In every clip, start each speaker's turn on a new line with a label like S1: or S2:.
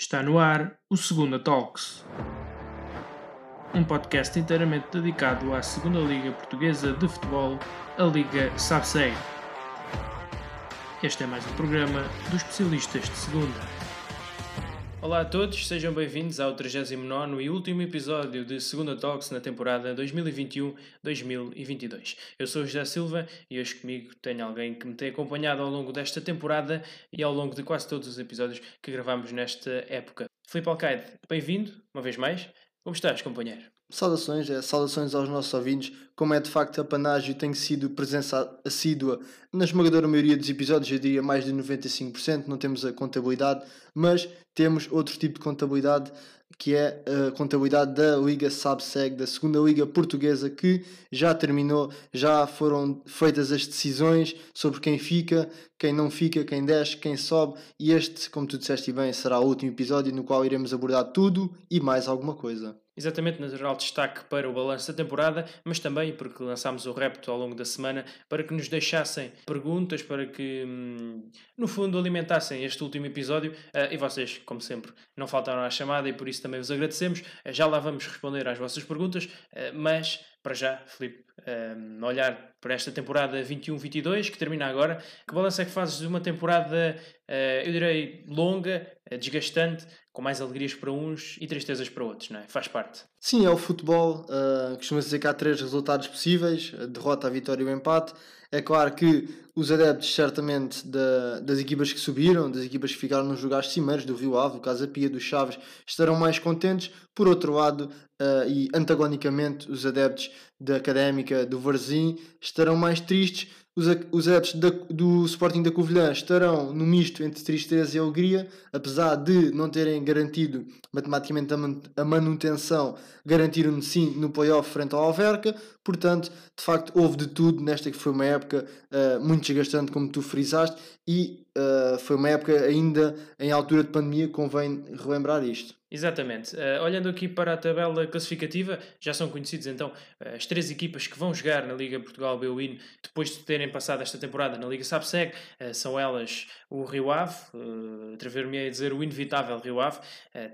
S1: Está no ar o Segunda Talks, um podcast inteiramente dedicado à Segunda Liga Portuguesa de Futebol, a Liga SABSEG. Este é mais um programa dos especialistas de Segunda. Olá a todos, sejam bem-vindos ao 39 e último episódio de Segunda Talks na temporada 2021-2022. Eu sou José Silva e hoje comigo tenho alguém que me tem acompanhado ao longo desta temporada e ao longo de quase todos os episódios que gravamos nesta época. Filipe Alcaide, bem-vindo, uma vez mais. Como estás, companheiro?
S2: Saudações, é, saudações aos nossos ouvintes. Como é de facto a Panágio tem sido presença assídua na esmagadora maioria dos episódios, eu diria mais de 95%, não temos a contabilidade, mas temos outro tipo de contabilidade que é a contabilidade da Liga Sabseg, da segunda Liga Portuguesa, que já terminou, já foram feitas as decisões sobre quem fica, quem não fica, quem desce, quem sobe, e este, como tu disseste bem, será o último episódio no qual iremos abordar tudo e mais alguma coisa.
S1: Exatamente, natural destaque para o balanço da temporada, mas também porque lançámos o repto ao longo da semana para que nos deixassem perguntas, para que, hum, no fundo, alimentassem este último episódio. Uh, e vocês, como sempre, não faltaram à chamada e por isso também vos agradecemos. Uh, já lá vamos responder às vossas perguntas, uh, mas para já, Filipe, olhar para esta temporada 21-22, que termina agora, que balanço é que fazes de uma temporada, eu direi, longa, desgastante, com mais alegrias para uns e tristezas para outros, não é? Faz parte.
S2: Sim, é o futebol. Uh, Costuma-se dizer que há três resultados possíveis: a derrota, a vitória e o empate. É claro que os adeptos, certamente, da, das equipas que subiram, das equipas que ficaram nos lugares cimeiros, do Rio Ave, do Casa Pia, do Chaves, estarão mais contentes. Por outro lado, uh, e antagonicamente, os adeptos da Académica, do Varzim, estarão mais tristes os, os adeptos da, do Sporting da Covilhã estarão no misto entre tristeza e alegria, apesar de não terem garantido matematicamente a, manutenção, garantiram sim no playoff frente ao Alverca. Portanto, de facto, houve de tudo nesta que foi uma época uh, muito desgastante, como tu frisaste, e uh, foi uma época ainda em altura de pandemia, convém relembrar isto.
S1: Exatamente. Uh, olhando aqui para a tabela classificativa, já são conhecidos então as três equipas que vão jogar na Liga Portugal B-Win depois de terem passado esta temporada na Liga Sabseg. São elas o Rio Ave, uh, atrever-me a dizer o inevitável Rio Ave,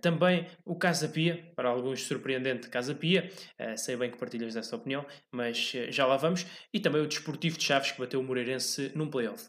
S1: também o Casa Pia, para alguns surpreendente Casa Pia, sei bem que partilhas dessa opinião, mas já lá vamos, e também o Desportivo de Chaves que bateu o Moreirense num playoff.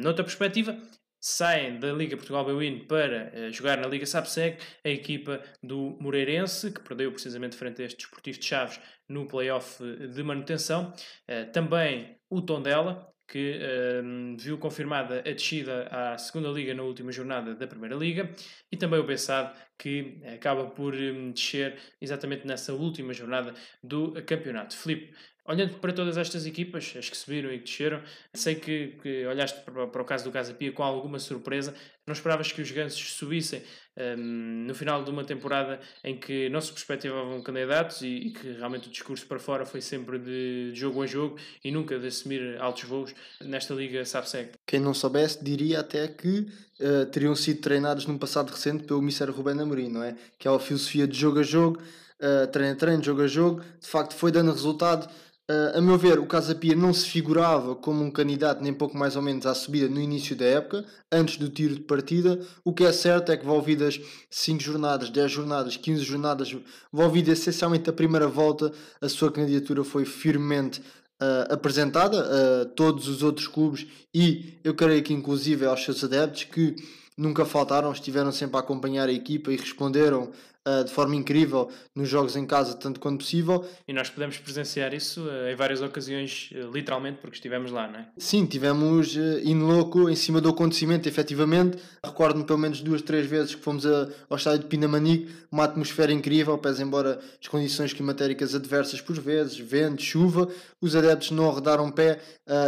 S1: noutra perspectiva, saem da Liga Portugal Bwin para uh, jogar na Liga Sapseg a equipa do Moreirense, que perdeu precisamente frente a este Desportivo de Chaves no playoff de manutenção. Uh, também o Tondela, que uh, viu confirmada a descida à segunda Liga na última jornada da Primeira Liga, e também o Bessade, que acaba por um, descer exatamente nessa última jornada do campeonato. Filipe, Olhando para todas estas equipas, as que subiram e que desceram, sei que, que olhaste para, para, o caso do Casa Pia com alguma surpresa. Não esperavas que os gansos subissem um, no final de uma temporada em que não se perspectivavam candidatos e, e, que realmente o discurso para fora foi sempre de, jogo a jogo e nunca de assumir altos voos nesta liga SAPSEC.
S2: Quem não soubesse diria até que uh, teriam sido treinados num passado recente pelo Ministério Rubén Amorim, não é? Que é a filosofia de jogo a jogo, uh, treino a treino, jogo a jogo, de facto foi dando resultado Uh, a meu ver, o Casa Pia não se figurava como um candidato nem pouco mais ou menos à subida no início da época, antes do tiro de partida. O que é certo é que envolvidas 5 jornadas, 10 jornadas, 15 jornadas, envolvida essencialmente a primeira volta, a sua candidatura foi firmemente uh, apresentada a todos os outros clubes e eu creio que inclusive aos seus adeptos que nunca faltaram, estiveram sempre a acompanhar a equipa e responderam uh, de forma incrível nos jogos em casa, tanto quanto possível.
S1: E nós podemos presenciar isso uh, em várias ocasiões, uh, literalmente, porque estivemos lá, não é?
S2: Sim, tivemos in loco, em cima do acontecimento, efetivamente. Recordo-me pelo menos duas, três vezes que fomos a, ao estádio de Pinamanique, uma atmosfera incrível, pese embora as condições climatéricas adversas por vezes, vento, chuva, os adeptos não arredaram pé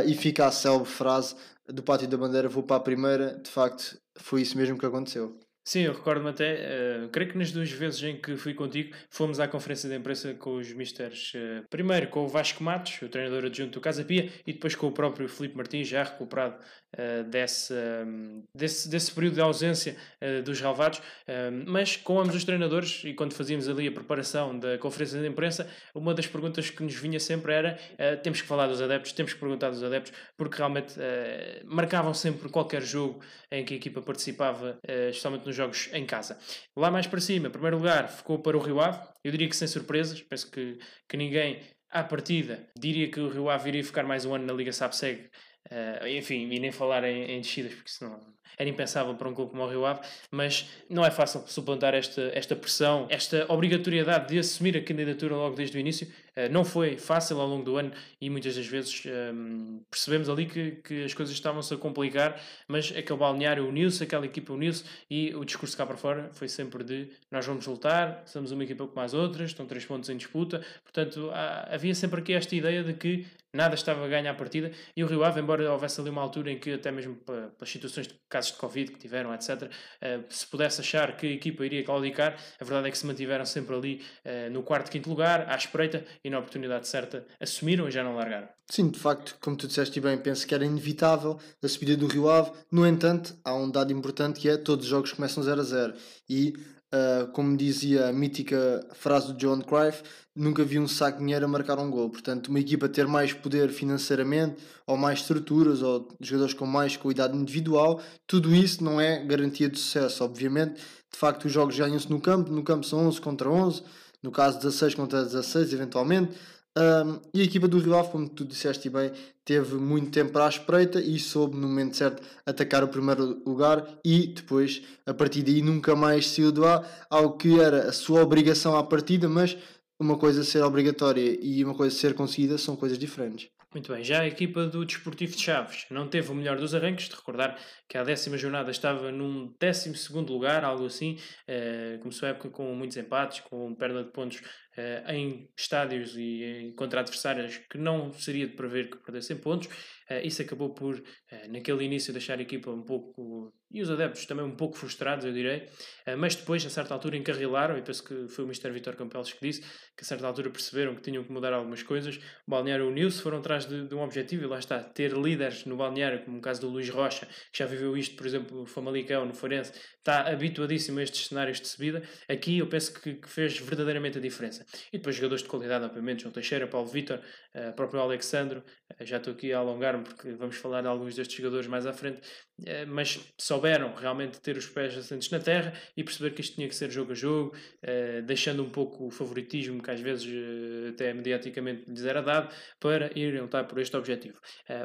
S2: e fica a célebre frase do Pátio da Bandeira, vou para a primeira, de facto foi isso mesmo que aconteceu.
S1: Sim, eu recordo-me até, uh, creio que nas duas vezes em que fui contigo, fomos à conferência de imprensa com os misters, uh, primeiro com o Vasco Matos, o treinador adjunto do Casa Pia, e depois com o próprio Felipe Martins, já recuperado uh, desse, um, desse, desse período de ausência dos ralvados, mas com ambos os treinadores, e quando fazíamos ali a preparação da conferência de imprensa, uma das perguntas que nos vinha sempre era, temos que falar dos adeptos, temos que perguntar dos adeptos, porque realmente marcavam sempre qualquer jogo em que a equipa participava, especialmente nos jogos em casa. Lá mais para cima, primeiro lugar, ficou para o Rio Ave. Eu diria que sem surpresas, penso que, que ninguém à partida diria que o Rio Ave iria ficar mais um ano na Liga SAPSEG. Uh, enfim, e nem falar em, em descidas, porque senão era impensável para um clube como o Rio Ave, mas não é fácil suplantar esta, esta pressão, esta obrigatoriedade de assumir a candidatura logo desde o início. Uh, não foi fácil ao longo do ano e muitas das vezes um, ehm, percebemos ali que, que as coisas estavam-se a complicar, mas aquele balneário uniu-se, aquela equipa uniu-se e o discurso cá para fora foi sempre de nós vamos lutar, somos uma equipa como as outras, estão três pontos em disputa, portanto há, havia sempre aqui esta ideia de que nada estava a ganhar a partida e o Rio Ave, embora houvesse ali uma altura em que até mesmo pelas situações de casos de Covid que tiveram, etc., uh, se pudesse achar que a equipa iria claudicar, a verdade é que se mantiveram sempre ali uh, no quarto, quinto lugar, à espreita e na oportunidade certa assumiram e já não largaram.
S2: Sim, de facto, como tu disseste bem, penso que era inevitável a subida do Rio Ave. No entanto, há um dado importante que é todos os jogos começam 0 a 0 e Uh, como dizia a mítica frase do John Cruyff, nunca vi um saco de dinheiro a marcar um gol. Portanto, uma equipa ter mais poder financeiramente, ou mais estruturas, ou jogadores com mais qualidade individual, tudo isso não é garantia de sucesso. Obviamente, de facto, os jogos ganham-se no campo, no campo são 11 contra 11, no caso 16 contra 16, eventualmente. Um, e a equipa do Rio Ave, como tu disseste bem, teve muito tempo à espreita e soube no momento certo atacar o primeiro lugar e depois, a partir daí, nunca mais saiu do ar, ao que era a sua obrigação à partida, mas uma coisa ser obrigatória e uma coisa ser conseguida são coisas diferentes.
S1: Muito bem, já a equipa do Desportivo de Chaves não teve o melhor dos arranques, de recordar que a décima jornada estava num décimo segundo lugar, algo assim, eh, começou a época com muitos empates, com perda de pontos em estádios e contra adversários que não seria de prever que perdessem pontos, eh, isso acabou por, eh, naquele início, deixar a equipa um pouco, e os adeptos também um pouco frustrados, eu direi, eh, mas depois, a certa altura, encarrilaram, e penso que foi o Mr. Vitor Campelos que disse, que a certa altura perceberam que tinham que mudar algumas coisas. O Balneário uniu-se, foram atrás de, de, um objetivo, e lá está, ter líderes no Balneário, como o caso do Luís Rocha, que já viveu isto, por exemplo, no Famalicão, no Forense, está habituadíssimo a estes cenários de subida. Aqui eu penso que, que fez verdadeiramente a diferença. E depois jogadores de qualidade, obviamente, João Teixeira, Paulo Vitor, próprio Alexandre, já estou aqui a alongar-me porque vamos falar de alguns destes jogadores mais à frente, eh, mas souberam realmente ter os pés assentes na terra e perceber que isto tinha que ser jogo a jogo, eh, deixando um pouco o favoritismo que às vezes eh, até mediaticamente lhes era dado, para irem lutar por este objetivo.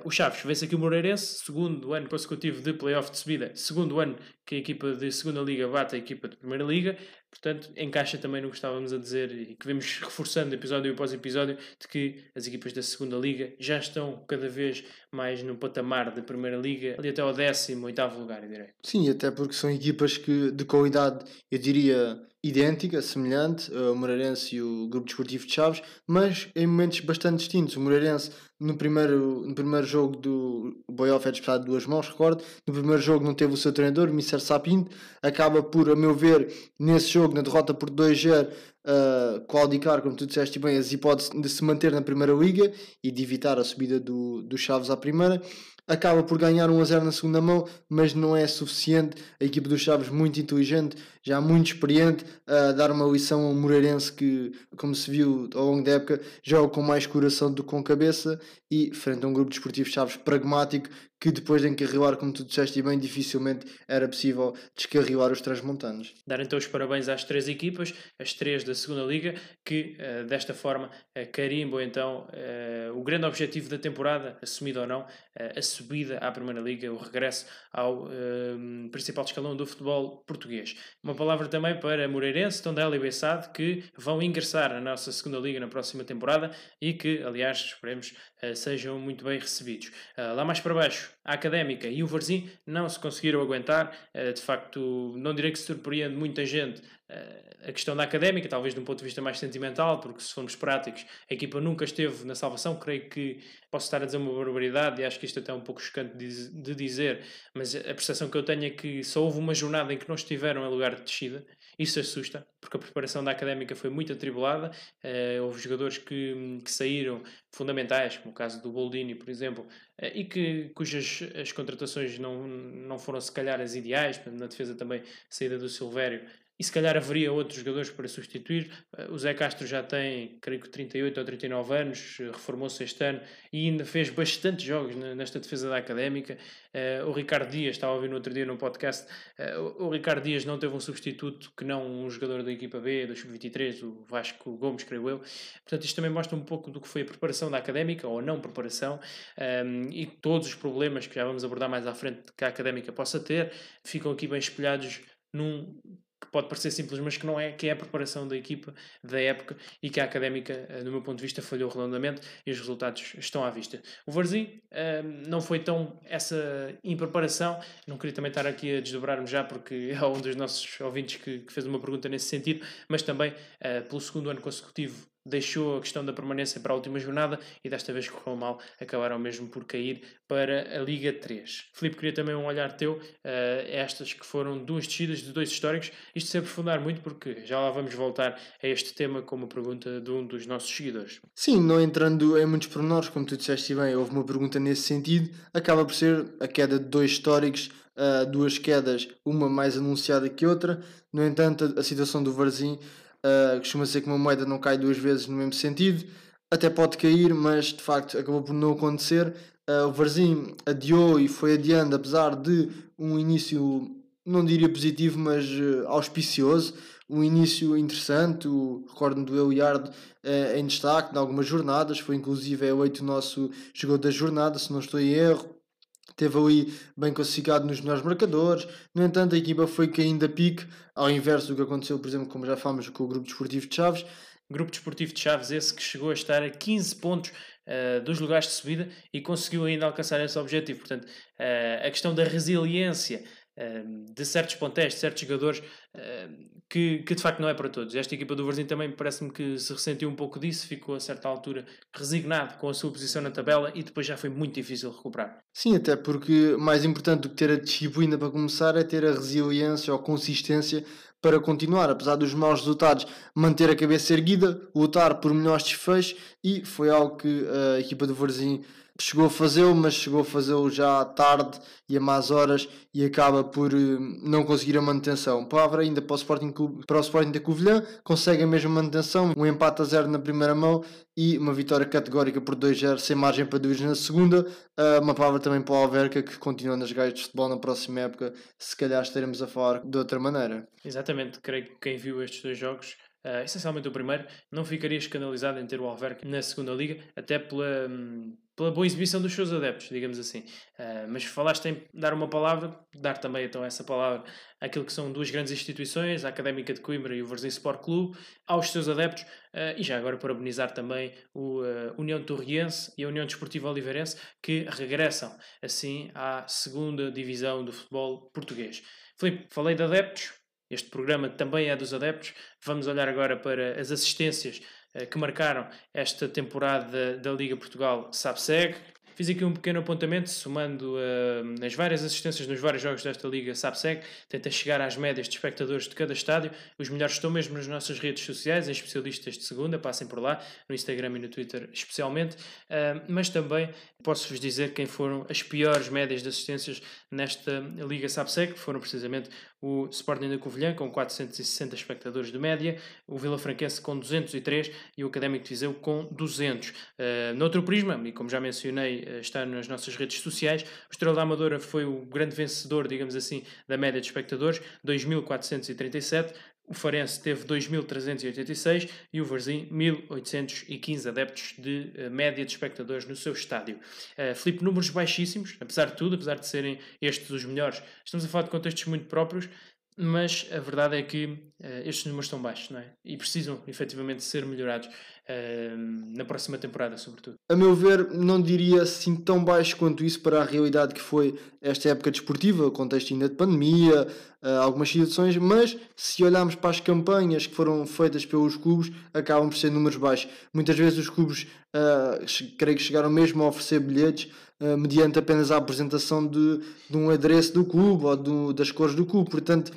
S1: O Chaves vence aqui o Moreirense, segundo ano consecutivo de playoff de subida, segundo ano que a equipa de segunda liga bate a equipa de primeira liga, Portanto, encaixa também no que estávamos a dizer e que vemos reforçando episódio após episódio de que as equipas da segunda liga já estão cada vez mais no patamar da primeira liga, ali até ao décimo, oitavo lugar, eu direi.
S2: Sim, até porque são equipas que de qualidade, eu diria, idêntica, semelhante, o Moreirense e o Grupo Desportivo de Chaves, mas em momentos bastante distintos. O Moreirense, no primeiro, no primeiro jogo do Boyoff é disputado de duas mãos, recordo, no primeiro jogo não teve o seu treinador, Mr. Sapinto, acaba por, a meu ver, nesse jogo, na derrota por 2-0, uh, claudicar, como tu disseste bem, as hipóteses de se manter na primeira liga e de evitar a subida do, do Chaves à primeira acaba por ganhar 1 a 0 na segunda mão, mas não é suficiente. A equipa dos Chaves, muito inteligente, já muito experiente, a dar uma lição ao Moreirense que, como se viu ao longo da época, joga com mais coração do que com cabeça e frente a um grupo desportivo Chaves pragmático que depois de encarrilar, como tu disseste bem, dificilmente era possível descarrilar os transmontanos.
S1: Dar então os parabéns às três equipas, as três da segunda Liga, que uh, desta forma uh, carimbam então uh, o grande objetivo da temporada, assumido ou não, a subida à Primeira Liga, o regresso ao principal escalão do futebol português. Uma palavra também para Moreirense, Tondela e Bessade, que vão ingressar na nossa segunda Liga na próxima temporada e que, aliás, esperemos, sejam muito bem recebidos. lá mais para baixo, a Académica e o Varzim não se conseguiram aguentar. Eh, de facto, não direi que surpreende muita gente eh, a questão da Académica, talvez de um ponto de vista mais sentimental, porque se formos práticos, a equipa nunca esteve na salvação. Creio que posso estar a dizer uma barbaridade e acho que isto até é um pouco chocante de dizer, mas a percepção que eu tenho é que só houve uma jornada em que não estiveram em lugar de descida. Isso assusta, porque a preparação da Académica foi muito atribulada. Uh, houve jogadores que, que saíram fundamentais, como o caso do Boldini, por exemplo, uh, e que, cujas as contratações não, não foram se calhar as ideais. Na defesa também, a saída do Silvério e se calhar haveria outros jogadores para substituir. Uh, o Zé Castro já tem, creio que 38 ou 39 anos, uh, reformou-se este ano e ainda fez bastante jogos nesta defesa da Académica. Uh, o Ricardo Dias, estava a ouvir no outro dia no podcast, o, Ricardo Dias não teve um substituto que não um jogador da equipa B, do Sub-23, o Vasco Gomes, creio eu. Portanto, isto também mostra um pouco do que foi a preparação da Académica, ou não preparação, um, e todos os problemas que já vamos abordar mais à frente que a Académica possa ter, ficam aqui bem espelhados num pode parecer simples, mas que não é, que é a preparação da equipa da época e que a académica, eh, do meu ponto de vista, falhou redondamente e os resultados estão à vista. O Varzim ehm, não foi tão essa impreparação, não queria também estar aqui a desdobrar-me já, porque é um dos nossos ouvintes que, fez uma pergunta nesse sentido, mas também uh, pelo segundo ano consecutivo deixou a questão da permanência para a última jornada e desta vez correu mal, acabaram mesmo por cair para a Liga 3. Filipe, queria também um olhar teu uh, estas que foram duas descidas de dois históricos, isto se aprofundar muito porque já lá vamos voltar a este tema com uma pergunta de um dos nossos seguidores.
S2: Sim, não entrando em muitos pormenores, como tu disseste bem, houve uma pergunta nesse sentido, acaba por ser a queda de dois históricos, uh, duas quedas, uma mais anunciada que outra, no entanto a, a situação do Varzim Uh, costuma ser que uma moeda não cai duas vezes no mesmo sentido. Até pode cair, mas de facto acabou por não acontecer. Uh, o Varzim adiou e foi adiando, apesar de um início, não diria positivo, mas uh, auspicioso. Um início interessante. Recordo-me do Euiard uh, em destaque em algumas jornadas. Foi inclusive é oito o nosso jogador da jornada, se não estou em erro teve ali bem classificado nos melhores marcadores. No entanto, a equipa foi caindo a pique, ao inverso do que aconteceu, por exemplo, como já falamos, com o Grupo Desportivo de Chaves.
S1: Grupo Desportivo de Chaves, esse que chegou a estar a 15 pontos uh, dos lugares de subida e conseguiu ainda alcançar esse objetivo. Portanto, uh, a questão da resiliência de certos pontéis, de certos jogadores, que, que de facto não é para todos. Esta equipa do Varzim também parece-me que se ressentiu um pouco disso, ficou a certa altura resignado com a sua posição na tabela e depois já foi muito difícil recuperar.
S2: Sim, até porque mais importante do que ter a disciplina para começar é ter a resiliência ou consistência para continuar, apesar dos maus resultados, manter a cabeça erguida, lutar por melhores desfechos e foi algo que a equipa do Varzim chegou a fazê-lo, mas chegou a fazê-lo já tarde e a más horas e acaba por uh, não conseguir a manutenção. Palavra ainda para o Sporting, para o Sporting da Covilhã, consegue a mesma manutenção, um empate a zero na primeira mão e uma vitória categórica por 2-0 sem margem para dúvidas na segunda. Uh, uma palavra também para o Alverca que continua nas gaias de futebol na próxima época, se calhar estaremos a falar de outra maneira.
S1: Exatamente, creio que quem viu estes dois jogos Uh, essencialmente o primeiro, não ficaria escandalizado em ter o Alverca na segunda liga, até pela, hum, pela boa exibição dos seus adeptos, digamos assim. Uh, mas falaste em dar uma palavra, dar também então essa palavra àquilo que são duas grandes instituições, a Académica de Coimbra e o Varzim Sport Clube, aos seus adeptos, uh, e já agora parabenizar também o uh, União Torriense e a União Desportiva Oliveirense, que regressam assim à segunda divisão do futebol português. Filipe, falei de adeptos, este programa também é dos adeptos. Vamos olhar agora para as assistências eh, que marcaram esta temporada da Liga Portugal SAPSEG. Fiz aqui um pequeno apontamento, somando uh, as várias assistências nos vários jogos desta Liga SAPSEG, tenta chegar às médias de espectadores de cada estádio. Os melhores estão mesmo nas nossas redes sociais, em especialistas de segunda, passem por lá, no Instagram e no Twitter especialmente. Uh, mas também posso-vos dizer quem foram as piores médias de assistências nesta Liga SAPSEG, que foram precisamente o Sporting da Covilhã com 460 espectadores de média, o Vila Franquense com 203 e o Académico de Viseu com 200. Uh, noutro prisma, e como já mencionei, está nas nossas redes sociais, o Estrela da Amadora foi o grande vencedor, digamos assim, da média de espectadores, 2.437, o Farense teve 2.386 e o Varzim 1.815 adeptos de uh, média de espectadores no seu estádio. Uh, Filipe, números baixíssimos, apesar de tudo, apesar de serem estes os melhores. Estamos a falar de contextos muito próprios, mas a verdade é que uh, estes números estão baixos, não é? E precisam efetivamente ser melhorados na próxima temporada, sobretudo.
S2: A meu ver, não diria assim tão baixo quanto isso para a realidade que foi esta época desportiva, contexto ainda de pandemia, uh, algumas situações, mas se olharmos para as campanhas que foram feitas pelos clubes, acabam por ser números baixos. Muitas vezes os clubes, uh, creio que chegaram mesmo a oferecer bilhetes uh, mediante apenas a apresentação de, de um adereço do clube ou do, das cores do clube, portanto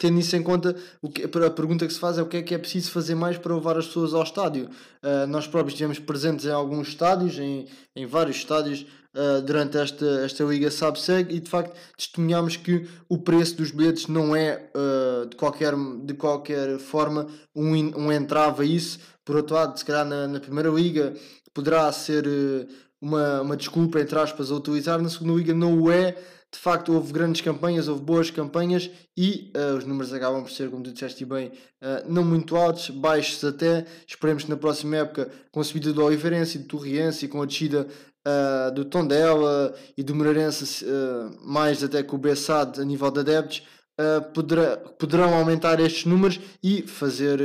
S2: tendo isso em conta, o que, a pergunta que se faz é o que é que é preciso fazer mais para levar as pessoas ao estádio. Uh, nós próprios estivemos presentes em alguns estádios, em, em vários estádios, uh, durante esta, esta Liga Sabseg e de facto testemunhamos que o preço dos bilhetes não é uh, de, qualquer, de qualquer forma um, um entrave a isso. Por outro lado, se calhar na, na Primeira Liga poderá ser uma, uma desculpa, entre aspas, a utilizar, na Segunda Liga não o é de facto houve grandes campanhas, houve boas campanhas e uh, os números acabam por ser, como tu disseste bem, uh, não muito altos, baixos até. Esperemos que na próxima época, com a subida do Oliveirense e do Torriense e com a descida uh, do Tondela e do Moreirense, mais até com o Bessade a nível de adeptos, poderá, poderão aumentar estes números e fazer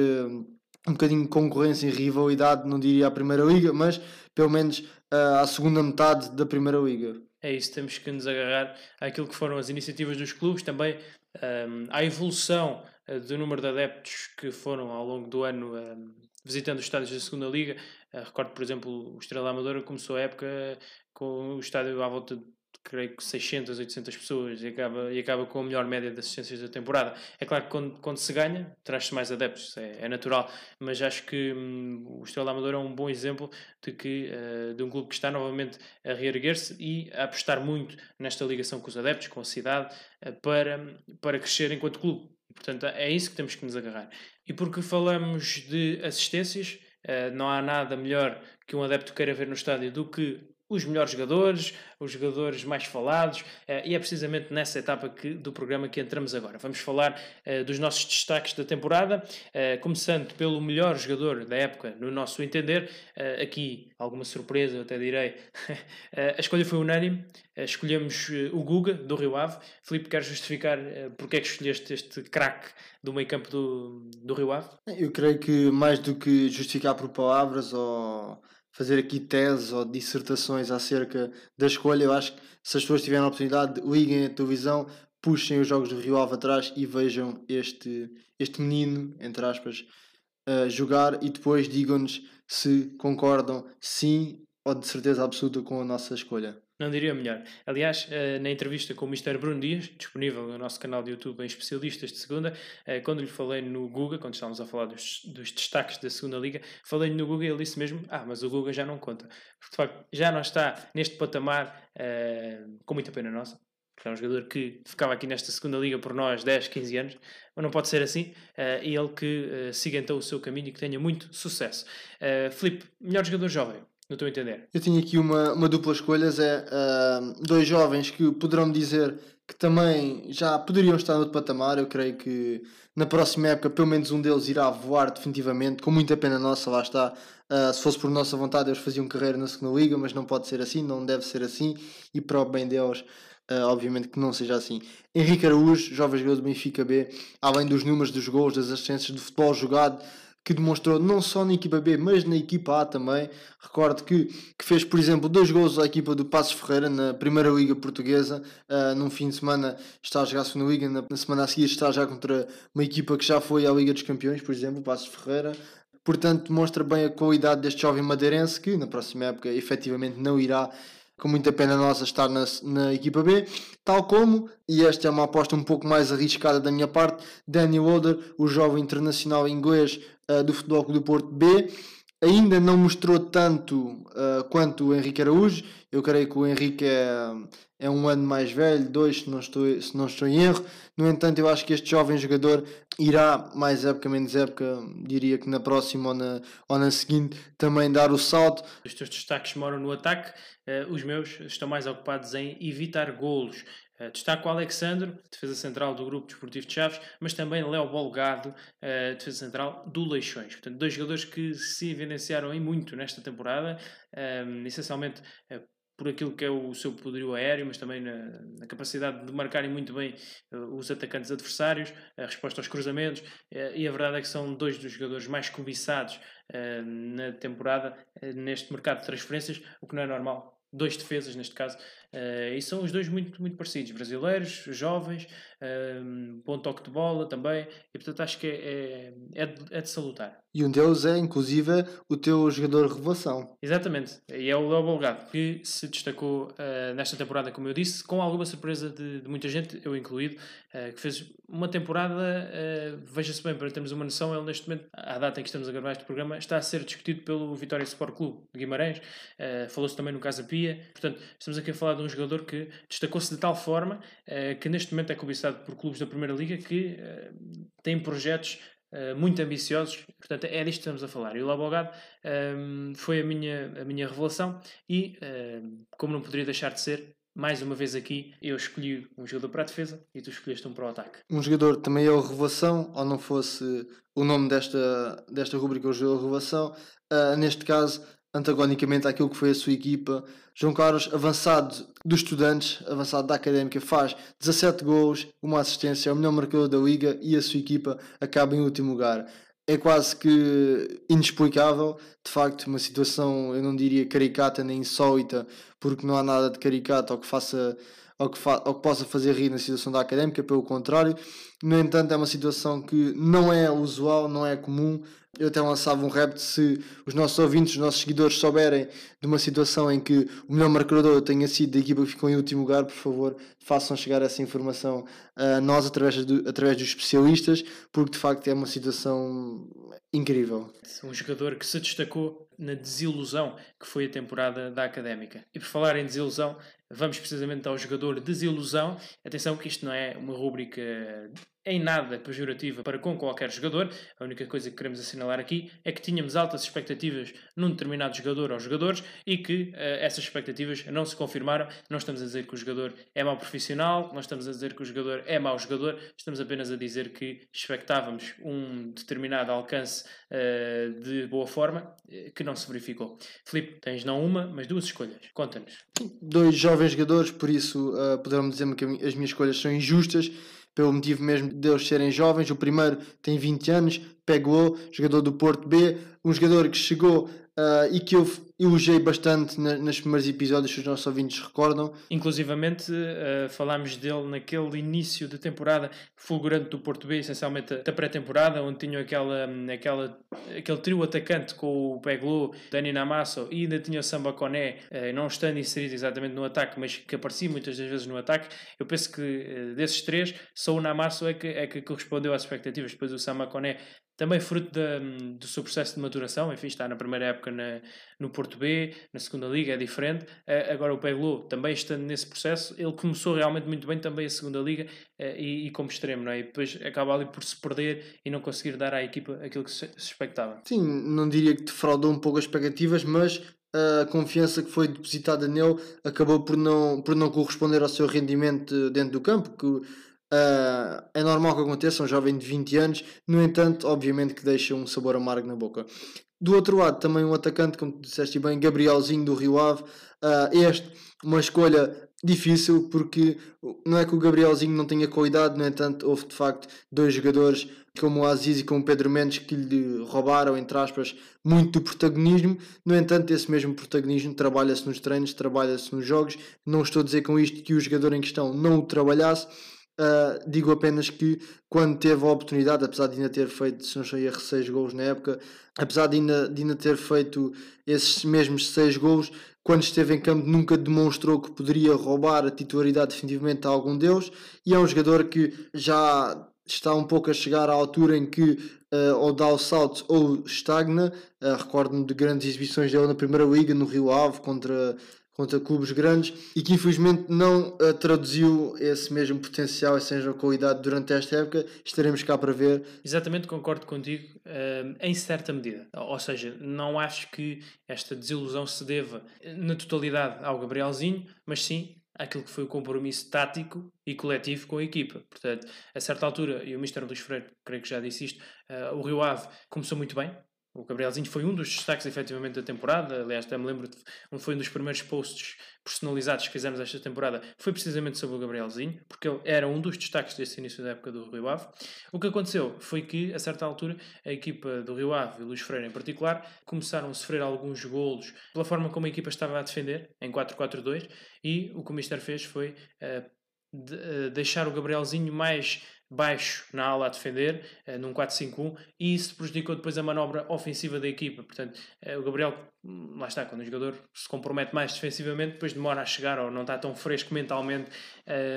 S2: um bocadinho de concorrência e rivalidade, não diria à Primeira Liga, mas pelo menos à segunda metade da Primeira Liga
S1: é isso, temos que nos agarrar àquilo que foram as iniciativas dos clubes, também um, à evolução uh, do número de adeptos que foram ao longo do ano um, visitando os estádios da segunda Liga. Uh, recordo, por exemplo, o Estrela Amadora começou a época com o estádio à volta de creio que 600, 800 pessoas e acaba, e acaba com a melhor média de assistências da temporada. É claro que quando, quando se ganha, traz-se mais adeptos, é, é, natural, mas acho que hum, o Estrela Amador é um bom exemplo de, que, uh, de um clube que está novamente a reerguer-se e a apostar muito nesta ligação com os adeptos, com a cidade, uh, para, para crescer enquanto clube. portanto, é isso que temos que nos agarrar. E porque falamos de assistências, uh, não há nada melhor que um adepto queira ver no estádio do que os melhores jogadores, os jogadores mais falados, uh, e é precisamente nessa etapa que, do programa que entramos agora. Vamos falar uh, dos nossos destaques da temporada, uh, começando pelo melhor jogador da época, no nosso entender. aqui, alguma surpresa, eu até direi. a escolha foi unânime. escolhemos o Guga, do Rio Ave. Filipe, quer justificar porque é que escolheste este craque do meio campo do, do Rio Ave?
S2: Eu creio que mais do que justificar por palavras ou fazer aqui teses ou dissertações acerca da escolha. Eu acho que se as pessoas tiverem a oportunidade, liguem a televisão, puxem os jogos do Rio Ave atrás e vejam este, este menino, entre aspas, uh, jogar e depois digam-nos se concordam sim ou de certeza absoluta com a nossa escolha.
S1: Não diria melhor. Aliás, eh, na entrevista com o Mr. Bruno Dias, disponível no nosso canal de YouTube em especialistas de segunda, eh, quando lhe falei no Guga, quando estávamos a falar dos, dos destaques da segunda liga, falei-lhe no Guga e ele disse mesmo: Ah, mas o Guga já não conta. Porque de facto já não está neste patamar, uh, com muita pena nossa. Porque é um jogador que ficava aqui nesta segunda liga por nós 10, 15 anos, mas não pode ser assim. E ele que siga então o seu caminho e que tenha muito sucesso. Uh, Filipe, melhor jogador jovem, não estou entender.
S2: Eu tinha aqui uma, uma dupla escolhas, é uh, dois jovens que poderão dizer que também já poderiam estar no patamar. Eu creio que na próxima época pelo menos um deles irá voar definitivamente, com muita pena nossa, lá está. Uh, se fosse por nossa vontade eles faziam carreira na segunda liga, mas não pode ser assim, não deve ser assim, e para o bem deles Uh, obviamente que não seja assim. Henrique Araújo, jovem jogador do Benfica B, além dos números dos gols, das assistências, do futebol jogado, que demonstrou não só na equipa B, mas na equipa A também. Recordo que, que fez, por exemplo, dois gols à equipa do Passos Ferreira na Primeira Liga Portuguesa. Uh, num fim de semana está a jogar a Segunda Liga, na, na, semana a seguir está já contra uma equipa que já foi à Liga dos Campeões, por exemplo, o Passos Ferreira. Portanto, demonstra bem a qualidade deste jovem madeirense que na próxima época efetivamente não irá com muita pena nossa estar na, na equipa B, tal como, e esta é uma aposta um pouco mais arriscada da minha parte, Daniel Oder, o jovem internacional inglês uh, do Futebol Clube do Porto B, ainda não mostrou tanto uh, quanto o Henrique Araújo. Eu creio que o Henrique é, é um ano mais velho, dois, se não, estou, se não estou em erro. No entanto, eu acho que este jovem jogador irá, mais época, menos época, diria que na próxima ou na, ou na seguinte, também dar o salto.
S1: Os teus destaques moram no ataque, uh, os meus estão mais ocupados em evitar golos. Uh, destaco o Alexandre, defesa central do Grupo Desportivo de Chaves, mas também Léo Bolgado, uh, defesa central do Leixões. Portanto, dois jogadores que se evidenciaram em muito nesta temporada, um, essencialmente por aquilo que é o seu poderio aéreo, mas também na, na capacidade de marcarem muito bem uh, os atacantes adversários, a resposta aos cruzamentos, uh, e a verdade é que são dois dos jogadores mais cobiçados uh, na temporada neste mercado de transferências, o que não é normal. Dois defesas, neste caso, Uh, e são os dois muito, muito parecidos, brasileiros, jovens, um, bom toque de bola também, e portanto acho que é, é, é, de, é salutar.
S2: E um deles é, inclusive, o teu jogador de revelação.
S1: Exatamente, e é o Léo Bolgado, que se destacou uh, nesta temporada, como eu disse, com alguma surpresa de, de muita gente, eu incluído, uh, que fez uma temporada, veja-se bem, para termos uma noção, ele neste momento, à data em que estamos a gravar este programa, está a ser discutido pelo Vitória Sport Clube de Guimarães, falou-se também no Casa Pia, portanto, estamos aqui a falar de um jogador que destacou-se de tal forma que neste momento é cobiçado por clubes da Primeira Liga que têm projetos Uh, muito ambiciosos, portanto é disto que estamos a falar. E o Labogado um, ehm, foi a minha, a minha revelação e, uh, como não poderia deixar de ser, mais uma vez aqui eu escolhi um jogador para a defesa e tu escolheste um para o ataque.
S2: Um jogador também é o revelação, ou não fosse o nome desta, desta rubrica o jogador revelação, uh, neste caso antagonicamente àquilo que foi a sua equipa. João Carlos, avançado dos estudantes, avançado da académica, faz 17 gols, uma assistência, é o melhor marcador da liga e a sua equipa acaba em último lugar. É quase que inexplicável, de facto, uma situação, eu não diria caricata nem insólita, porque não há nada de caricata ou que faça ou que, fa ou que possa fazer rir na situação da académica, pelo contrário. No entanto, é uma situação que não é usual, não é comum, eu até lançava um rap se os nossos ouvintes, os nossos seguidores souberem de uma situação em que o melhor marcador tenha sido da equipa que ficou em último lugar, por favor, façam chegar essa informação a nós através, do, através dos especialistas, porque de facto é uma situação incrível.
S1: Um jogador que se destacou na desilusão que foi a temporada da Académica. E por falar em desilusão, vamos precisamente ao jogador desilusão. Atenção que isto não é uma rúbrica em nada pejorativa para com qualquer jogador. A única coisa que queremos assinalar aqui é que tínhamos altas expectativas num determinado jogador ou jogadores e que uh, essas expectativas não se confirmaram. Não estamos a dizer que o jogador é mau profissional, não estamos a dizer que o jogador é mau jogador, estamos apenas a dizer que expectávamos um determinado alcance uh, de boa forma uh, que não se verificou. Filipe, tens não uma, mas duas escolhas. Conta-nos.
S2: Dois jovens jogadores, por isso uh, poderão dizer-me que as minhas escolhas são injustas pelo motivo mesmo de eles serem jovens. O primeiro tem 20 anos, Pegou, jogador do Porto B, um jogador que chegou uh, e que eu elogiei bastante na, nos primeiros episódios, se os nossos ouvintes recordam.
S1: Inclusivamente uh, falámos dele naquele início de temporada fulgurante do Porto B, essencialmente da pré-temporada, onde tinham aquela, aquela, aquele trio atacante com o Peglo, Dani Namasso e ainda tinha o Samba Coné, uh, não estando inserido exatamente no ataque, mas que aparecia muitas das vezes no ataque. Eu penso que uh, desses três, só o Namasso é que, é que correspondeu às expectativas, depois o Samba Coné também fruto do seu processo de maturação, enfim, está na primeira época na, no Porto B, na segunda liga é diferente, uh, agora o Peglo também estando nesse processo, ele começou realmente muito bem também a segunda liga uh, e, e, como extremo, não é? E depois acaba ali por se perder e não conseguir dar à equipa aquilo que se, se expectava.
S2: Sim, não diria que defraudou um pouco as expectativas, mas a confiança que foi depositada nele acabou por não, por não corresponder ao seu rendimento dentro do campo, que Uh, é normal que aconteça, um jovem de 20 anos, no entanto, obviamente que deixa um sabor amargo na boca. Do outro lado, também um atacante, como disseste bem, Gabrielzinho do Rio Ave. Uh, este, uma escolha difícil, porque não é que o Gabrielzinho não tenha qualidade, no entanto, houve de facto dois jogadores, como o Aziz e como o Pedro Mendes, que lhe roubaram, entre aspas, muito do protagonismo. No entanto, esse mesmo protagonismo trabalha-se nos treinos, trabalha-se nos jogos. Não estou a dizer com isto que o jogador em questão não o trabalhasse Uh, digo apenas que quando teve a oportunidade, apesar de ainda ter feito, se não sei, erro, 6 gols na época, apesar de ainda, de ainda ter feito esses mesmos 6 gols, quando esteve em campo nunca demonstrou que poderia roubar a titularidade definitivamente a algum deles e é um jogador que já está um pouco a chegar à altura em que uh, ou dá o salto ou estagna. Uh, Recordo-me de grandes exibições dele na Primeira Liga, no Rio Ave, contra contra clubes grandes e que infelizmente não uh, traduziu esse mesmo potencial, essa mesma qualidade durante esta época. Estaremos cá para ver.
S1: Exatamente, concordo contigo, uh, em certa medida. Ou seja, não acho que esta desilusão se deva na totalidade ao Gabrielzinho, mas sim àquilo que foi o compromisso tático e coletivo com a equipa. Portanto, a certa altura, e o Mr. Luís Freire, creio que já disse isto, uh, o Rio Ave começou muito bem, O Gabrielzinho foi um dos destaques, efetivamente, da temporada. Aliás, até me lembro, de, foi um dos primeiros posts personalizados que fizemos esta temporada. Foi precisamente sobre o Gabrielzinho, porque ele era um dos destaques deste início da época do Rio Ave. O que aconteceu foi que, a certa altura, a equipa do Rio Ave e Luís Freire em particular começaram a sofrer alguns golos pela forma como a equipa estava a defender, em 4-4-2, e o que o Mister fez foi uh, de, uh, deixar o Gabrielzinho mais baixo na ala a defender, uh, num 4-5-1, e isso prejudicou depois a manobra ofensiva da equipa. Portanto, uh, o Gabriel, hum, lá está, quando o jogador se compromete mais defensivamente, depois demora a chegar ou não está tão fresco mentalmente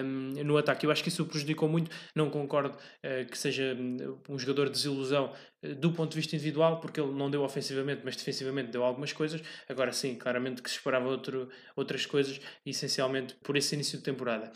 S1: um, no ataque. Eu acho que isso o prejudicou muito. Não concordo uh, que seja hum, um jogador de desilusão do ponto de vista individual, porque ele não deu ofensivamente, mas defensivamente deu algumas coisas. Agora sim, claramente que se esperava outro, outras coisas, essencialmente por esse início de temporada.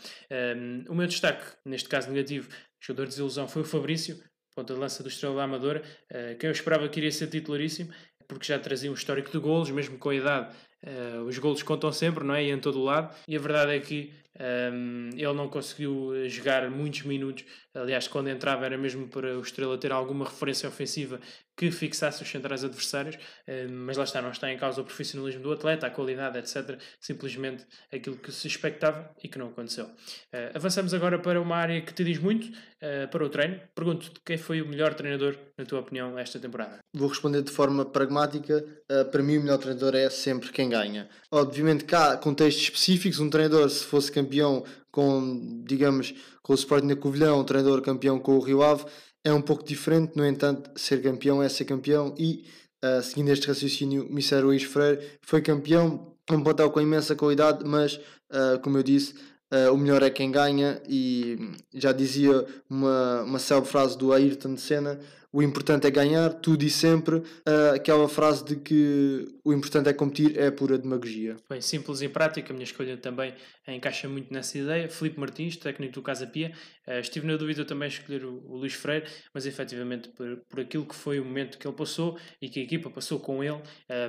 S1: Um, o meu destaque, neste caso negativo, jogador de desilusão foi o Fabrício, ponta de lança do Estrela Amadora, uh, quem eu esperava que iria ser titularíssimo, porque já trazia um histórico de golos, mesmo com a idade, uh, os golos contam sempre, não é? E em todo o lado. E a verdade é que um, ele não conseguiu jogar muitos minutos. Aliás, quando entrava era mesmo para o Estrela ter alguma referência ofensiva que fixasse os centrais adversários, um, mas lá está, não está em causa o profissionalismo do atleta, a qualidade, etc. Simplesmente aquilo que se expectava e que não aconteceu. Uh, avançamos agora para uma área que te diz muito, uh, para o treino. Pergunto-te quem foi o melhor treinador, na tua opinião, esta temporada?
S2: Vou responder de forma pragmática. Para mim, o melhor treinador é sempre quem ganha. Obviamente há contextos específicos, um treinador, se fosse campeão com, digamos, com o Sporting da Covilhão, um treinador campeão com o Rio Ave, é um pouco diferente, no entanto, ser campeão é ser campeão e, uh, seguindo este raciocínio, Mister Luís Freire foi campeão, um plantel com imensa qualidade, mas, uh, como eu disse, uh, o melhor é quem ganha e já dizia uma, uma célebre frase do Ayrton Senna, o importante é ganhar, tudo e sempre. Uh, aquela frase de que o importante é competir é pura demagogia.
S1: Bem, simples e prática, a minha escolha também encaixa muito nessa ideia. Felipe Martins, técnico do Casa Pia. Uh, estive na dúvida também escolher o, o Luís Freire, mas efetivamente por, por aquilo que foi o momento que ele passou e que a equipa passou com ele, uh,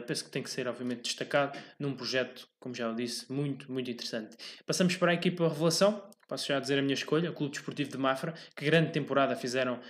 S1: penso que tem que ser obviamente destacado num projeto, como já o disse, muito, muito interessante. Passamos para a equipa Revelação, posso já dizer a minha escolha, o Clube Desportivo de Mafra, que grande temporada fizeram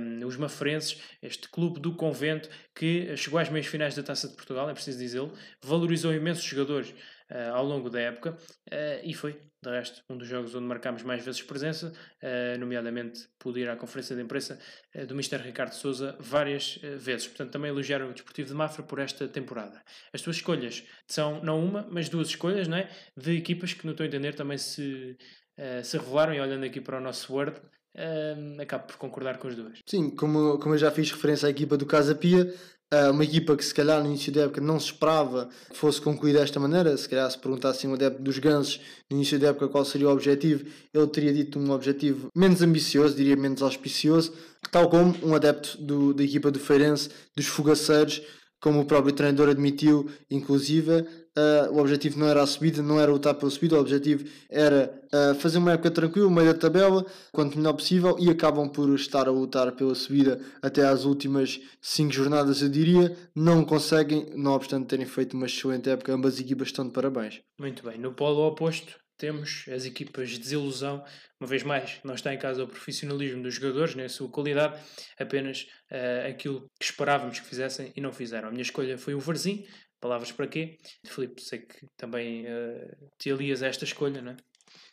S1: um, os mafrenses, este clube do convento que chegou às meias finais da Taça de Portugal, é preciso dizê-lo, valorizou imensos jogadores uh, ao longo da época uh, e foi, de resto, um dos jogos onde marcámos mais vezes presença, uh, nomeadamente pude ir à conferência de imprensa do Mr. Ricardo Souza várias vezes. Portanto, também elogiaram o Desportivo de Mafra por esta temporada. As tuas escolhas são não uma, mas duas escolhas, não é? De equipas que, estou a entender, também se uh, se revelaram, e olhando aqui para o nosso Word, uh, acabo por concordar com as duas.
S2: Sim, como, como eu já fiz referência à equipa do Casa Pia, uh, uma equipa que se calhar no início da época não se esperava que fosse concluir desta maneira, se calhar se perguntassem um adepto dos Gansos no início da época qual seria o objetivo, ele teria dito um objetivo menos ambicioso, diria menos auspicioso, tal como um adepto do, da equipa do Feirense, dos Fogaceiros, como o próprio treinador admitiu, inclusive, Uh, o objetivo não era a subida, não era lutar pela subida, o objetivo era uh, fazer uma época tranquila, meio da tabela, quanto melhor possível, e acabam por estar a lutar pela subida até às últimas 5 jornadas, eu diria. Não conseguem, não obstante terem feito uma excelente época, ambas equipas estão de parabéns.
S1: Muito bem, no polo oposto temos as equipas de desilusão, uma vez mais, não está em casa o profissionalismo dos jogadores, nem a sua qualidade, apenas uh, aquilo que esperávamos que fizessem e não fizeram. A minha escolha foi o Varzim, Palavras para quê? Filipe, sei que também uh, te alias a esta escolha, não é?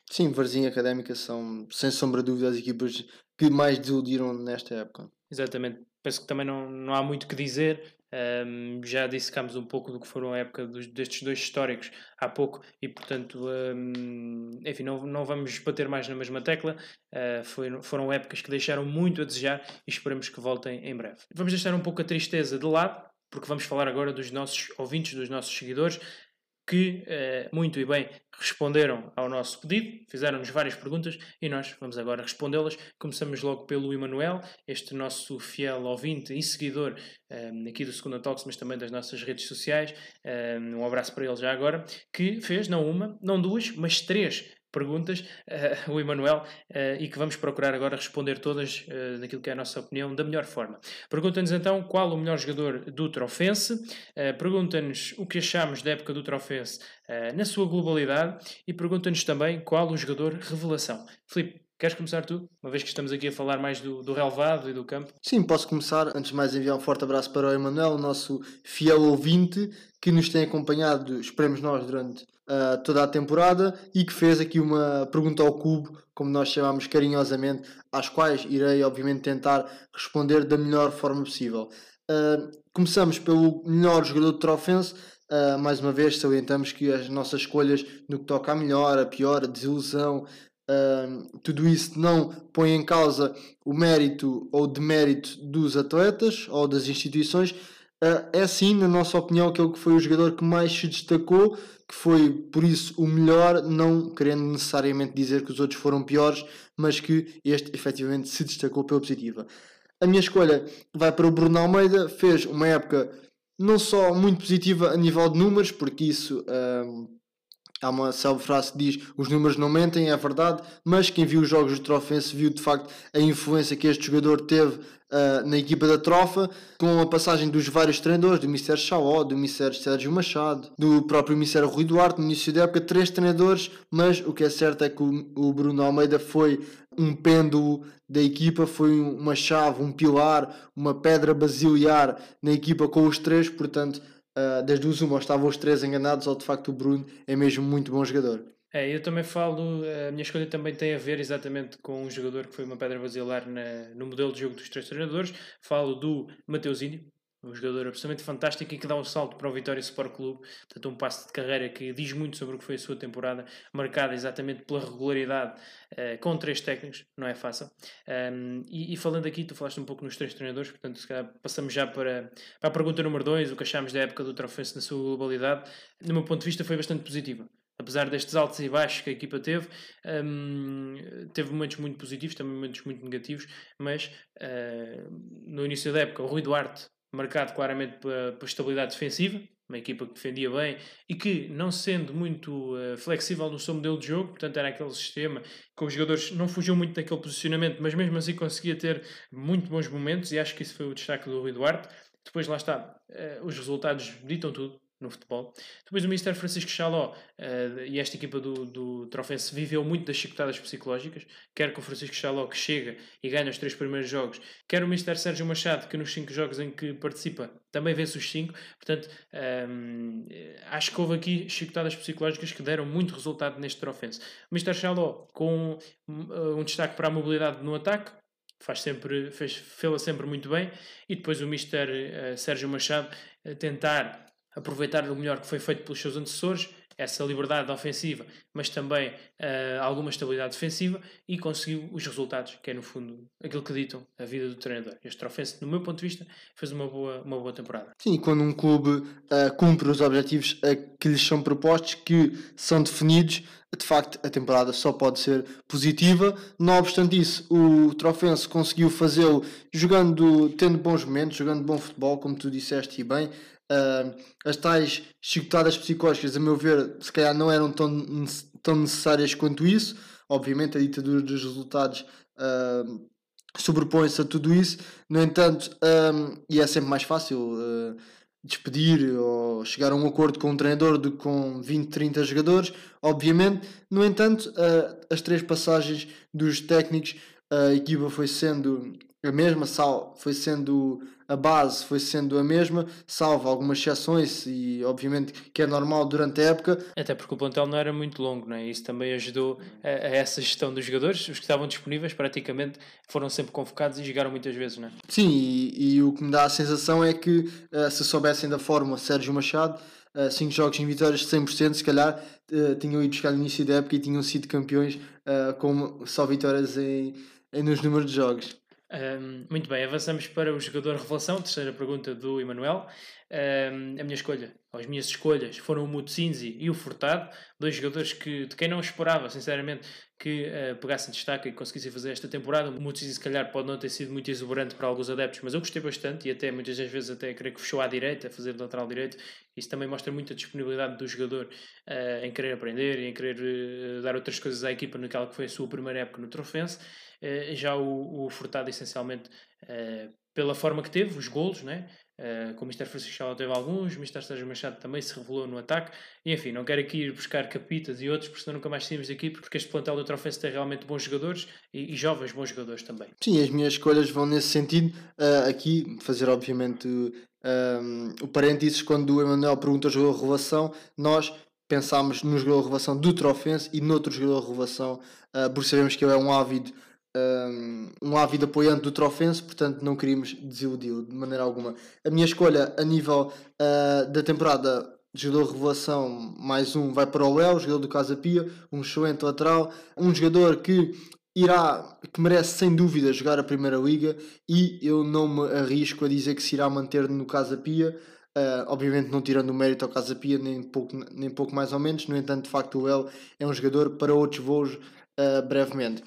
S2: Sim, Varzinha Académica são, sem sombra de dúvida, as equipas que mais desiludiram nesta época.
S1: Exatamente. Penso que também não, não há muito que dizer. Um, já dissecámos um pouco do que foram a época dos, destes dois históricos há pouco e, portanto, um, enfim, não, não vamos bater mais na mesma tecla. Uh, foi, foram épocas que deixaram muito a desejar e esperamos que voltem em breve. Vamos deixar um pouco a tristeza de lado porque vamos falar agora dos nossos ouvintes, dos nossos seguidores, que eh, muito e bem responderam ao nosso pedido, fizeram-nos várias perguntas e nós vamos agora respondê-las. Começamos logo pelo Emanuel, este nosso fiel ouvinte e seguidor eh, aqui do Segunda Talks, mas também das nossas redes sociais. Eh, um abraço para ele já agora, que fez não uma, não duas, mas três perguntas, uh, o Emanuel, uh, e que vamos procurar agora responder todas uh, naquilo que é a nossa opinião da melhor forma. Pergunta-nos então qual o melhor jogador do Trofense, pergunta-nos o que achamos da época do Trofense na sua globalidade e pergunta-nos também qual o jogador revelação. Filipe, Queres começar tu? Uma vez que estamos aqui a falar mais do, do relevado e do campo.
S2: Sim, posso começar. Antes de mais, enviar um forte abraço para o Emanuel, o nosso fiel ouvinte, que nos tem acompanhado, esperemos nós, durante uh, toda a temporada e que fez aqui uma pergunta ao cubo, como nós chamamos carinhosamente, às quais irei, obviamente, tentar responder da melhor forma possível. Uh, começamos pelo melhor jogador de Trofense. Uh, mais uma vez, salientamos que as nossas escolhas no que toca a melhor, a pior, a desilusão, uh, tudo isso não põe em causa o mérito ou demérito dos atletas ou das instituições. Uh, é sim, na nossa opinião, aquele que foi o jogador que mais se destacou, que foi por isso o melhor, não querendo necessariamente dizer que os outros foram piores, mas que este efetivamente se destacou pela positiva. A minha escolha vai para o Bruno Almeida, fez uma época não só muito positiva a nível de números, porque isso um, há uma célebre frase que diz os números não mentem, é verdade, mas quem viu os jogos do Trofense viu de facto a influência que este jogador teve uh, na equipa da Trofa, com a passagem dos vários treinadores, do Mr. Chauó, do Mr. Sérgio Machado, do próprio Mr. Rui Duarte, no início da época, três treinadores, mas o que é certo é que o, o Bruno Almeida foi um pêndulo da equipa, foi uma chave, um pilar, uma pedra basilear na equipa com os três, portanto, uh, das duas uma, estavam os três enganados, ou de facto o Bruno é mesmo muito bom jogador.
S1: É, eu também falo, a minha escolha também tem a ver exatamente com um jogador que foi uma pedra basilar na, no modelo de jogo dos três treinadores. Falo do Mateuzinho, um jogador absolutamente fantástico e que dá um salto para o Vitória Sport Clube, portanto um passo de carreira que diz muito sobre o que foi a sua temporada, marcada exatamente pela regularidade uh, com três técnicos, não é fácil. Um, e, e, falando aqui, tu falaste um pouco nos três treinadores, portanto se calhar passamos já para, para a pergunta número 2, o que achámos da época do Trofense na sua globalidade, do meu ponto de vista foi bastante positiva apesar destes altos e baixos que a equipa teve, um, teve momentos muito positivos, também momentos muito negativos, mas uh, no início da época o Rui Duarte marcado claramente pela, estabilidade defensiva, uma equipa que defendia bem e que, não sendo muito uh, flexível no seu modelo de jogo, portanto era aquele sistema que os jogadores não fugiam muito daquele posicionamento, mas mesmo assim conseguia ter muito bons momentos e acho que isso foi o destaque do Rui Duarte. Depois lá está, uh, os resultados ditam tudo, no futebol. Depois o Mister Francisco Chaló uh, e esta equipa do, do Trofense viveu muito das chicotadas psicológicas, quer com o Francisco Chaló que chega e ganha os três primeiros jogos, quer o Mister Sérgio Machado que nos cinco jogos em que participa também vence os cinco, portanto um, ehm, acho que houve aqui chicotadas psicológicas que deram muito resultado neste Trofense. O Mister Chaló com um, um destaque para a mobilidade no ataque, faz sempre, fez, fê-la sempre muito bem, e depois o Mister uh, Sérgio Machado uh, tentar aproveitar o melhor que foi feito pelos seus antecessores, essa liberdade ofensiva, mas também uh, alguma estabilidade defensiva e conseguiu os resultados, que é no fundo aquilo que ditam a vida do treinador. Este Trofense, no meu ponto de vista, fez uma boa, uma boa temporada.
S2: Sim, quando um clube uh, cumpre os objetivos uh, que lhes são propostos, que são definidos, de facto a temporada só pode ser positiva. Não obstante isso, o Trofense conseguiu fazê-lo jogando, tendo bons momentos, jogando bom futebol, como tu disseste e bem, Uh, as tais chicotadas psicológicas, a meu ver, se calhar não eram tão, tão necessárias quanto isso. Obviamente, a ditadura dos resultados uh, sobrepõe-se a tudo isso. No entanto, um, e é sempre mais fácil uh, despedir ou chegar a um acordo com um treinador do que com 20, 30 jogadores, obviamente. No entanto, as três passagens dos técnicos, a equipa foi sendo a mesma, sal, foi sendo a base foi sendo a mesma, salvo algumas exceções e obviamente que é normal durante a época.
S1: Até porque o plantel não era muito longo, não é? Isso também ajudou a, a, essa gestão dos jogadores, os que estavam disponíveis praticamente foram sempre convocados e jogaram muitas vezes, não é?
S2: Sim, e, e o que me dá a sensação é que uh, se soubessem da forma Sérgio Machado, 5 uh, jogos em vitórias de 100%, se calhar uh, tinham ido buscar no início da época e tinham sido campeões uh, com só vitórias em, em, nos números de jogos.
S1: Um, muito bem, avançamos para o jogador revelação, terceira pergunta do Emanuel. Um, a minha escolha, as minhas escolhas, foram o Mutsinzi e o Furtado, dois jogadores que, de quem não esperava, sinceramente, que uh, pegassem destaque e conseguissem fazer esta temporada. O Mutsinzi, se calhar, pode não ter sido muito exuberante para alguns adeptos, mas eu gostei bastante e até muitas das vezes até creio que fechou à direita, a fazer lateral direito. Isso também mostra muito a disponibilidade do jogador uh, em querer aprender e em querer uh, dar outras coisas à equipa naquela que foi a sua primeira época no Trofense. Eh, já o, o Furtado essencialmente eh, pela forma que teve, os golos, né? Uh, com o Mr. Francisco teve alguns, o Mr. Sérgio Machado também se revelou no ataque. E enfim, não quero aqui ir buscar capitas e outros, porque senão nunca mais saímos daqui, porque este plantel do Trofense tem realmente bons jogadores e, e, jovens bons jogadores também.
S2: Sim, as minhas escolhas vão nesse sentido. Uh, aqui, fazer obviamente um, o parênteses, quando o Emanuel pergunta o jogador de revelação, nós pensámos no jogador de revelação do Trofense e noutro jogador de revelação, uh, porque sabemos que ele é um ávido um, um ávido apoiante do Trofense, portanto não queríamos desiludi-lo de maneira alguma. A minha escolha a nível uh, da temporada jogador revelação mais um vai para o Léo, jogador do Casa Pia, um excelente lateral, um jogador que irá, que merece sem dúvida jogar a Primeira Liga e eu não me arrisco a dizer que se irá manter no Casa Pia, uh, obviamente não tirando o mérito ao Casa Pia, nem pouco, nem pouco mais ou menos, no entanto de facto o Léo é um jogador para outros voos uh, brevemente.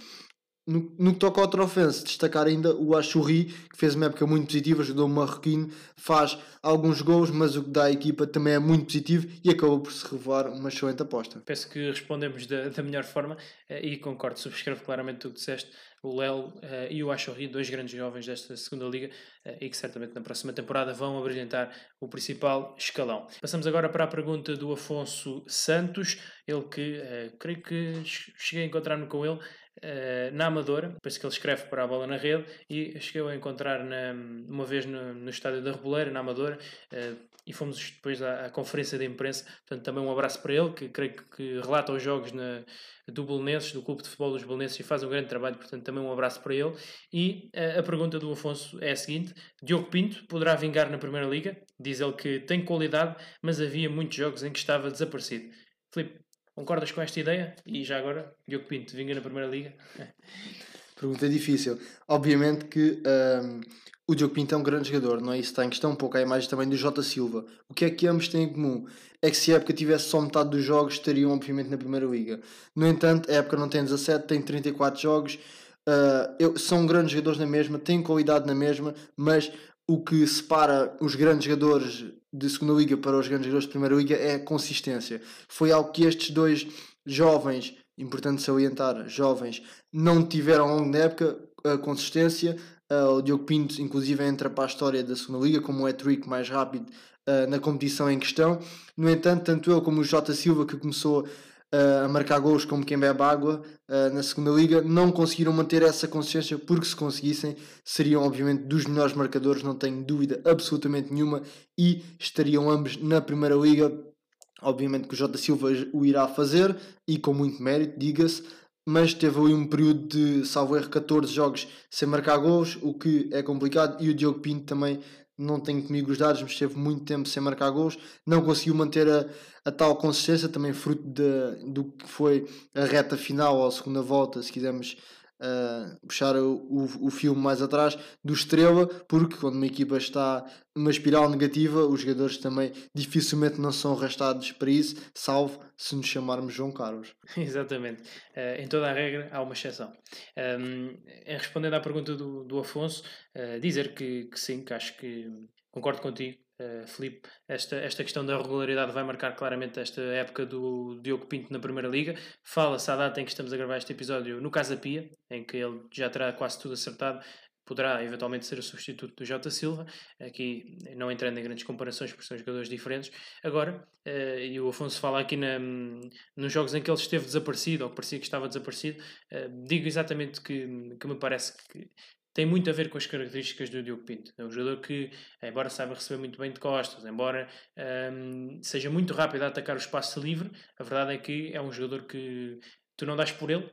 S2: No, no que toca ao Trofense, destacar ainda o Achurri, que fez uma época muito positiva, ajudou o Marroquino, faz alguns gols, mas o que dá à equipa também é muito positivo e acabou por se revelar uma excelente aposta.
S1: Penso que respondemos da, da melhor forma eh, e concordo, subscrevo claramente o que disseste. O Léo uh, e o Achorri, dois grandes jovens desta segunda liga uh, e que certamente na próxima temporada vão abrilhantar o principal escalão. Passamos agora para a pergunta do Afonso Santos, ele que creio que cheguei a encontrar-me com ele uh, na Amadora, depois que ele escreve para a bola na rede, e cheguei a encontrar na, uma vez no, no estádio da Reboleira, na Amadora, uh, e fomos depois à, à, conferência de imprensa. Portanto, também um abraço para ele, que creio que, relata os jogos na, do Belenenses, do Clube de Futebol dos Belenenses, e faz um grande trabalho. Portanto, também um abraço para ele. E uh, a pergunta do Afonso é a seguinte: Diogo Pinto poderá vingar na Primeira Liga? Diz ele que tem qualidade, mas havia muitos jogos em que estava desaparecido. Filipe, Concordas com esta ideia? E já agora, Diogo Pinto, vinga na Primeira Liga?
S2: Pergunta difícil. Obviamente que um, o Diogo Pinto é um grande jogador, não é? Isso está em questão um pouco a imagem também do Jota Silva. O que é que ambos têm em comum? É que se a época tivesse só metade dos jogos, estariam obviamente na Primeira Liga. No entanto, a época não tem 17, tem 34 jogos. Uh, eu, são grandes jogadores na mesma, têm qualidade na mesma, mas o que separa os grandes jogadores de segunda liga para os grandes jogadores de primeira liga é a consistência. Foi algo que estes dois jovens, importante salientar, jovens, não tiveram ao longo da época a consistência. Uh, o Diogo Pinto, inclusive, entra para a história da segunda liga como o hat-trick mais rápido uh, na competição em questão. No entanto, tanto ele como o Jota Silva, que começou a marcar gols como quem bebe água uh, na segunda liga, não conseguiram manter essa consciência porque se conseguissem seriam obviamente dos melhores marcadores, não tenho dúvida absolutamente nenhuma e estariam ambos na primeira liga. Obviamente que o Jota Silva o irá fazer e com muito mérito, diga-se, mas teve ali um período de, salvo erro, 14 jogos sem marcar gols, o que é complicado, e o Diogo Pinto também não tenho comigo os dados, mas esteve muito tempo sem marcar gols, não conseguiu manter a, a tal consistência, também fruto de, do que foi a reta final ou a segunda volta, se quisermos uh, puxar o, o, o filme mais atrás, do Estrela, porque quando uma equipa está numa espiral negativa, os jogadores também dificilmente não são arrastados para isso, salvo se nos chamarmos João Carlos.
S1: Exatamente. Uh, em toda a regra há uma exceção. Um, respondendo à pergunta do, do Afonso, uh, dizer que, que sim, que acho que concordo contigo. Uh, Filipe, esta, esta questão da regularidade vai marcar claramente esta época do Diogo Pinto na Primeira Liga. Fala-se à data em que estamos a gravar este episódio no Casa Pia, em que ele já terá quase tudo acertado, poderá eventualmente ser o substituto do Jota Silva, aqui não entrando em grandes comparações porque são jogadores diferentes. Agora, uh, e o Afonso fala aqui na, nos jogos em que ele esteve desaparecido, ou que parecia que estava desaparecido, uh, digo exatamente que, que me parece que tem muito a ver com as características do Diogo Pinto. É um jogador que, embora saiba receber muito bem de costas, embora um, seja muito rápido a atacar o espaço livre, a verdade é que é um jogador que tu não dás por ele,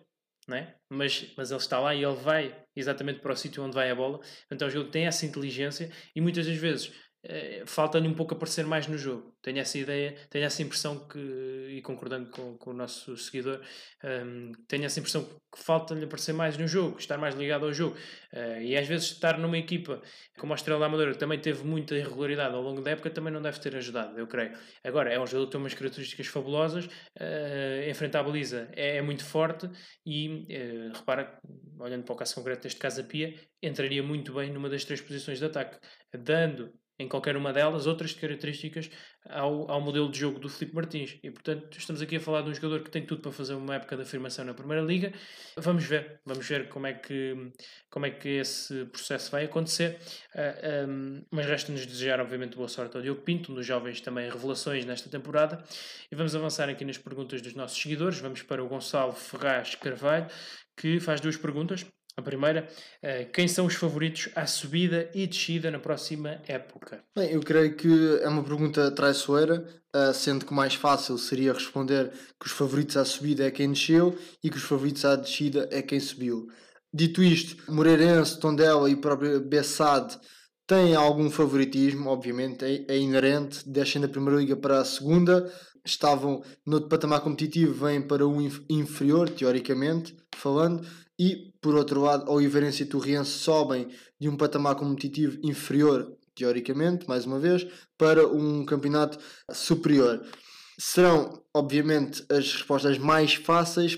S1: né? mas, mas ele está lá e ele vai exatamente para o sítio onde vai a bola. Então é um jogo que tem essa inteligência e muitas das vezes falta-lhe um pouco aparecer mais no jogo. Tenho essa ideia, tenho essa impressão que, e concordando com, com o nosso seguidor, um, ehm, tenho essa impressão que falta-lhe aparecer mais no jogo, estar mais ligado ao jogo. Uh, e às vezes estar numa equipa como a Estrela Amadora, que também teve muita irregularidade ao longo da época, também não deve ter ajudado, eu creio. Agora, é um jogador que tem umas características fabulosas, uh, enfrentar a baliza é, é muito forte e, uh, repara, olhando para o caso concreto deste caso a Pia, entraria muito bem numa das três posições de ataque, dando em qualquer uma delas outras características ao, ao modelo de jogo do Filipe Martins. E portanto, estamos aqui a falar de um jogador que tem tudo para fazer uma época de afirmação na Primeira Liga. Vamos ver, vamos ver como é que, como é que esse processo vai acontecer. Uh, ah, um, mas resta-nos desejar, obviamente, boa sorte ao Diogo Pinto, um dos jovens também revelações nesta temporada. E vamos avançar aqui nas perguntas dos nossos seguidores. Vamos para o Gonçalo Ferraz Carvalho, que faz duas perguntas. A primeira, uh, quem são os favoritos à subida e descida na próxima época?
S2: Bem, eu creio que é uma pergunta traiçoeira, uh, sendo que mais fácil seria responder que os favoritos à subida é quem desceu e que os favoritos à descida é quem subiu. Dito isto, Moreirense, Tondela e próprio Bessade têm algum favoritismo, obviamente, é, é inerente, descem da primeira liga para a segunda, estavam no patamar competitivo, vêm para o inferior, teoricamente falando, e por outro lado, Oliveirense e Torriense sobem de um patamar competitivo inferior, teoricamente, mais uma vez, para um campeonato superior. Serão, obviamente, as respostas mais fáceis,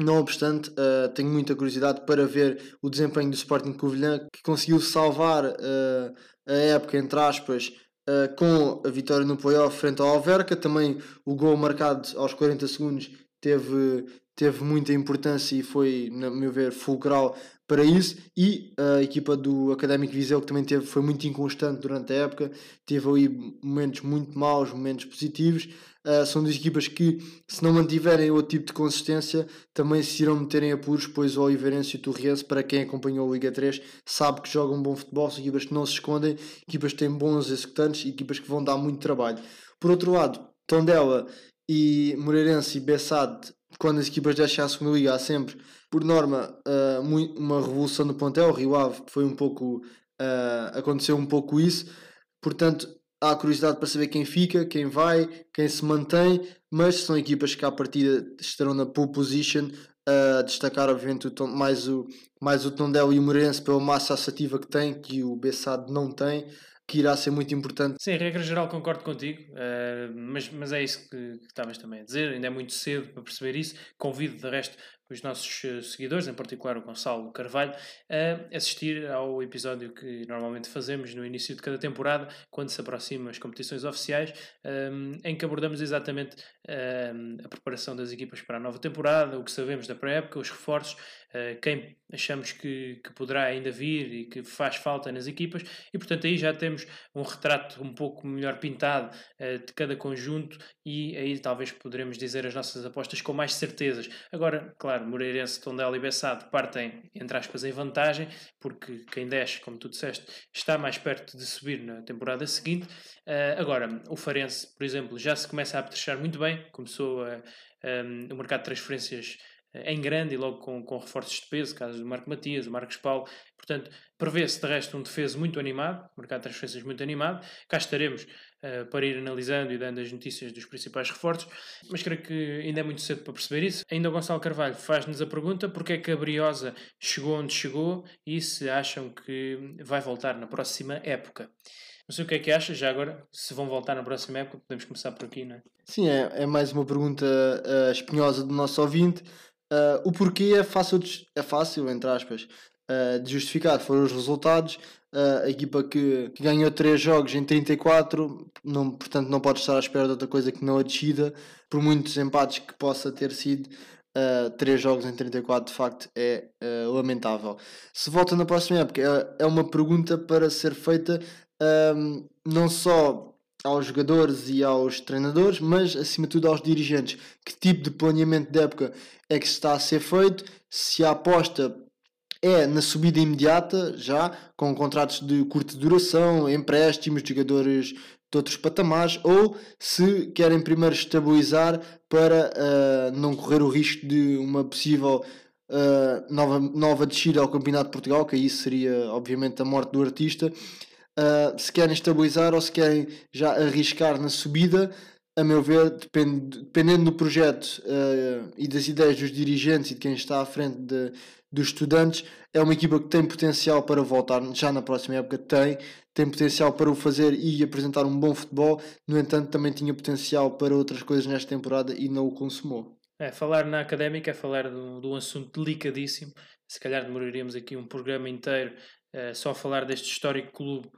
S2: não obstante, uh, tenho muita curiosidade para ver o desempenho do Sporting Covilhã, que conseguiu salvar uh, a época, entre aspas, uh, com a vitória no playoff frente ao Alverca. Também o gol marcado aos 40 segundos teve, teve muita importância e foi, na meu ver, fulcral para isso. E a equipa do Académico Viseu, que também teve, foi muito inconstante durante a época, teve ali momentos muito maus, momentos positivos. Uh, são duas equipas que, se não mantiverem outro tipo de consistência, também se irão meter em apuros, pois o Oliveirense e o Torriense, para quem acompanhou a Liga 3, sabe que jogam bom futebol, são equipas que não se escondem, equipas que têm bons executantes, equipas que vão dar muito trabalho. Por outro lado, Tondela e Moreirense e Bessade quando as equipas descem à segunda liga há sempre, por norma, uh, uma revolução no plantel. O Rio Ave foi um pouco. Uh, aconteceu um pouco isso. Portanto, há curiosidade para saber quem fica, quem vai, quem se mantém, mas são equipas que à partida estarão na pole position. A uh, destacar, obviamente, o mais, o, mais o Tondela e o Moreirense pela massa assertiva que tem, que o Bessade não tem que irá ser muito importante.
S1: Sim, regra geral concordo contigo, uh, mas, mas é isso que, que estavas também a dizer, ainda é muito cedo para perceber isso. Convido, de resto, os nossos eh, seguidores, em particular o Gonçalo Carvalho, a assistir ao episódio que normalmente fazemos no início de cada temporada, quando se aproximam as competições oficiais, um, em que abordamos exatamente a preparação das equipas para a nova temporada, o que sabemos da pré-época, os reforços, quem achamos que, que poderá ainda vir e que faz falta nas equipas, e portanto aí já temos um retrato um pouco melhor pintado uh, de cada conjunto e aí talvez poderemos dizer as nossas apostas com mais certezas. Agora, claro, Moreirense, Tondela e Bessado partem, entre aspas, em vantagem, porque quem desce, como tu disseste, está mais perto de subir na temporada seguinte. Uh, agora, o Farense, por exemplo, já se começa a apetrechar muito bem, começou a, um, o mercado de transferências eh, em grande e logo com, com reforços de peso, caso do Marco Matias, do Marcos Paulo. Portanto, prevê-se de resto um defesa muito animado, mercado de transferências muito animado. Cá estaremos uh, para ir analisando e dando as notícias dos principais reforços, mas creio que ainda é muito cedo para perceber isso. Ainda o Gonçalo Carvalho faz-nos a pergunta porque é que a Briosa chegou onde chegou e se acham que vai voltar na próxima época. Não sei o que é que achas, já agora, se vão voltar na próxima época, podemos começar por aqui, não é?
S2: Sim, é, é mais uma pergunta uh, espinhosa do nosso ouvinte. Uh, o porquê é fácil, de, é fácil entre aspas, uh, de justificar. Foram os resultados. Uh, a equipa que, que, ganhou 3 jogos em 34, não, portanto, não pode estar à espera de outra coisa que não a descida. Por muitos empates que possa ter sido, uh, 3 jogos em 34 de facto é lamentável. Se volta na próxima época, é, é uma pergunta para ser feita não só aos jogadores e aos treinadores, mas acima de tudo aos dirigentes. Que tipo de planeamento de época é que está a ser feito? Se a aposta é na subida imediata, já com contratos de curta duração, empréstimos de jogadores de outros patamares, ou se querem primeiro estabilizar para uh, não correr o risco de uma possível uh, nova, nova descida ao Campeonato de Portugal, que aí seria obviamente a morte do artista, uh, se querem estabilizar ou se querem já arriscar na subida, a meu ver, depend, dependendo do projeto uh, e das ideias dos dirigentes e de quem está à frente de, dos estudantes, é uma equipa que tem potencial para voltar já na próxima época, tem, tem potencial para o fazer e apresentar um bom futebol, no entanto também tinha potencial para outras coisas nesta temporada e não o consumou.
S1: É, falar na académica é falar de um, de um assunto delicadíssimo, se calhar demoraríamos aqui um programa inteiro só a falar deste histórico clube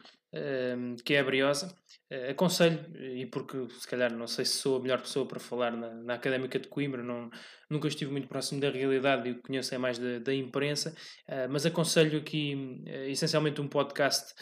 S1: que é a Briosa. Uh, aconselho, e porque se calhar não sei se sou a melhor pessoa para falar na, na Académica de Coimbra, não, nunca estive muito próximo da realidade e o que conheço é mais da, da imprensa, uh, mas aconselho aqui uh, essencialmente um podcast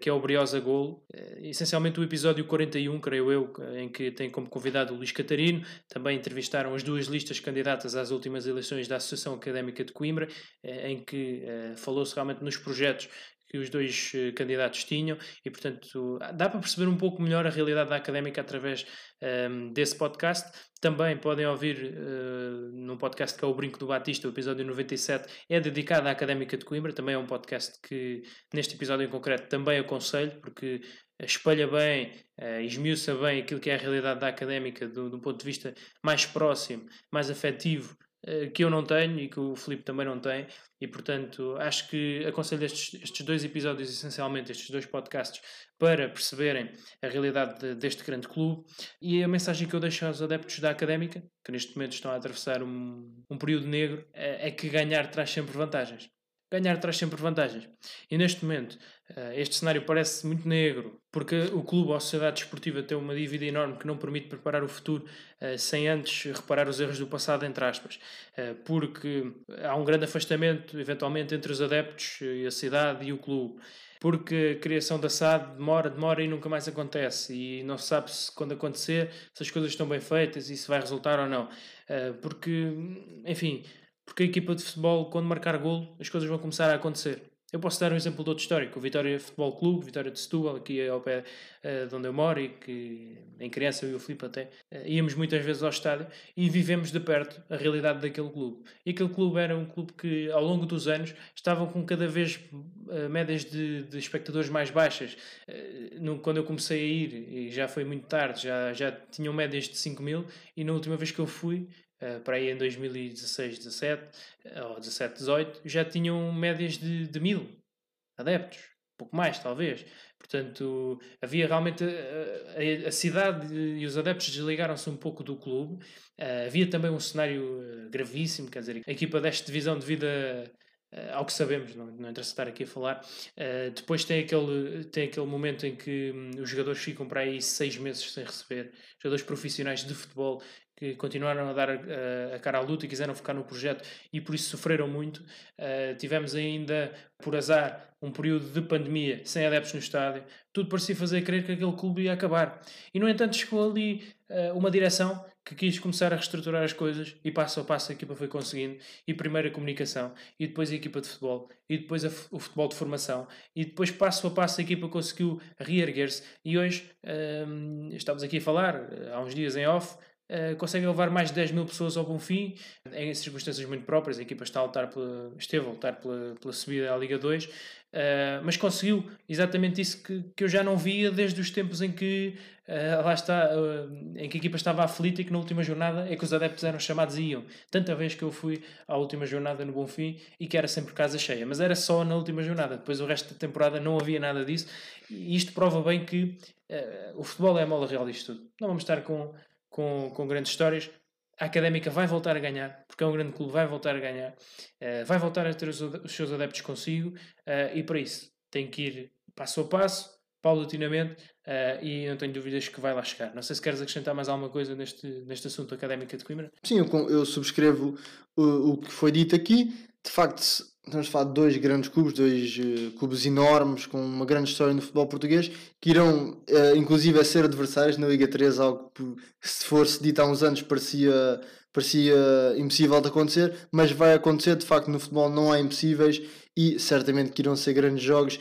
S1: que é o Briosa Golo, essencialmente o episódio 41, creio eu, em que tem como convidado o Luís Catarino, também entrevistaram as duas listas candidatas às últimas eleições da Associação Académica de Coimbra, em que falou-se realmente nos projetos que os dois uh, candidatos tinham e, portanto, dá para perceber um pouco melhor a realidade da académica através um, ehm, desse podcast. Também podem ouvir uh, num podcast que é o Brinco do Batista, o episódio 97, é dedicado à Académica de Coimbra. Também é um podcast que, neste episódio em concreto, também aconselho, porque espelha bem, uh, esmiuça bem aquilo que é a realidade da académica do, do ponto de vista mais próximo, mais afetivo eh, que eu não tenho e que o Filipe também não tem, e portanto acho que aconselho estes, estes dois episódios, essencialmente, estes dois podcasts, para perceberem a realidade de, deste grande clube. E a mensagem que eu deixo aos adeptos da académica, que neste momento estão a atravessar um, um período negro, é, é que ganhar traz sempre vantagens ganhar traz sempre vantagens. E neste momento, eh, este cenário parece muito negro, porque o clube ou a sociedade desportiva tem uma dívida enorme que não permite preparar o futuro eh, sem antes reparar os erros do passado, entre aspas. Eh, porque há um grande afastamento, eventualmente, entre os adeptos e a cidade e o clube. Porque a criação da SAD demora, demora e nunca mais acontece. E não se sabe se quando acontecer, se as coisas estão bem feitas e se vai resultar ou não. Porque, enfim, porque a equipa de futebol, quando marcar golo, as coisas vão começar a acontecer. Eu posso dar um exemplo de outro histórico, o Vitória Futebol Clube, Vitória de Setúbal, aqui ao pé uh, de onde eu moro e que em criança eu e o Filipe até uh, íamos muitas vezes ao estádio e vivemos de perto a realidade daquele clube. E aquele clube era um clube que ao longo dos anos estavam com cada vez uh, médias de, de, espectadores mais baixas. No, quando eu comecei a ir, e já foi muito tarde, já, já tinham médias de 5 mil e na última vez que eu fui Uh, para aí em 2016, 17 ou 17, 18, já tinham médias de, de mil adeptos, pouco mais talvez. Portanto, havia realmente a, a, a cidade e os adeptos desligaram-se um pouco do clube. Uh, havia também um cenário gravíssimo, quer dizer, a equipa desta divisão devido a, ao que sabemos, não, não interessa estar aqui a falar. Uh, depois tem aquele, tem aquele momento em que um, os jogadores ficam para aí seis meses sem receber, jogadores profissionais de futebol que continuaram a dar a, a cara à luta e quiseram ficar no projeto e por isso sofreram muito. Uh, tivemos ainda, por azar, um período de pandemia sem adeptos no estádio. Tudo parecia fazer crer que aquele clube ia acabar. E, no entanto, chegou ali uh, uma direção que quis começar a reestruturar as coisas e passo a passo a equipa foi conseguindo. E primeiro a comunicação, e depois a equipa de futebol, e depois o futebol de formação, e depois passo a passo a equipa conseguiu reerguer-se. E hoje, um, ah, estamos aqui a falar, há uns dias em off, consegue levar mais de 10 mil pessoas ao bom fim, em circunstâncias muito próprias. A equipa está a lutar pela, esteve a lutar pela, pela subida à Liga 2, uh, eh, mas conseguiu exatamente isso que, que eu já não via desde os tempos em que uh, lá está, em que a equipa estava aflita e que na última jornada é que os adeptos eram chamados e iam. Tanta vez que eu fui à última jornada no Bonfim e que era sempre casa cheia, mas era só na última jornada. Depois o resto da temporada não havia nada disso. E isto prova bem que o futebol é a mola real disto tudo. Não vamos estar com com, com grandes histórias. A Académica vai voltar a ganhar, porque é um grande clube, vai voltar a ganhar, uh, vai voltar a ter os, os seus adeptos consigo, uh, e para isso tem que ir passo a passo, paulatinamente, uh, e não tenho dúvidas que vai lá chegar. Não sei se queres acrescentar mais alguma coisa neste, neste assunto académica de Coimbra.
S2: Sim, eu, eu subscrevo o, o que foi dito aqui. De facto, estamos a falar de dois grandes clubes, dois uh, clubes enormes, com uma grande história no futebol português, que irão, uh, inclusive, a ser adversários na Liga 3, algo que, se fosse dito há uns anos, parecia, parecia impossível de acontecer, mas vai acontecer, de facto, no futebol não há impossíveis e certamente que irão ser grandes jogos.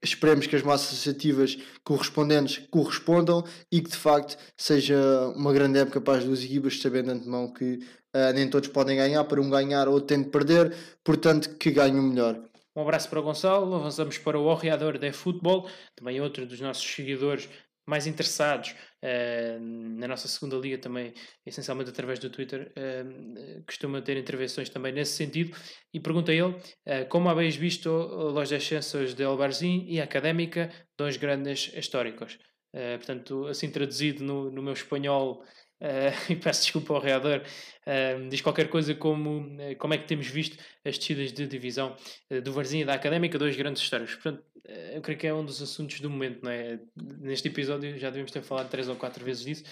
S2: Esperemos que as massas associativas correspondentes correspondam e que de facto seja uma grande época para as duas equipas, sabendo de antemão que Uh, nem todos podem ganhar, para um ganhar ou tem de perder, portanto que ganhe o melhor.
S1: Um abraço para o Gonçalo, avançamos para o Orreador de Futebol, também outro dos nossos seguidores mais interessados uh, na nossa segunda liga também, essencialmente através do Twitter, uh, costuma ter intervenções também nesse sentido, e pergunta ele uh, como habéis visto los descensos de Albarzin e Académica, dois grandes históricos. portanto, assim traduzido no, no meu espanhol e peço desculpa ao reador, uh, diz qualquer coisa como como é que temos visto as descidas de divisão do Varzinho e da Académica, dois grandes histórias. Portanto, eu creio que é um dos assuntos do momento, não é? Neste episódio já devemos ter falado três ou quatro vezes disso,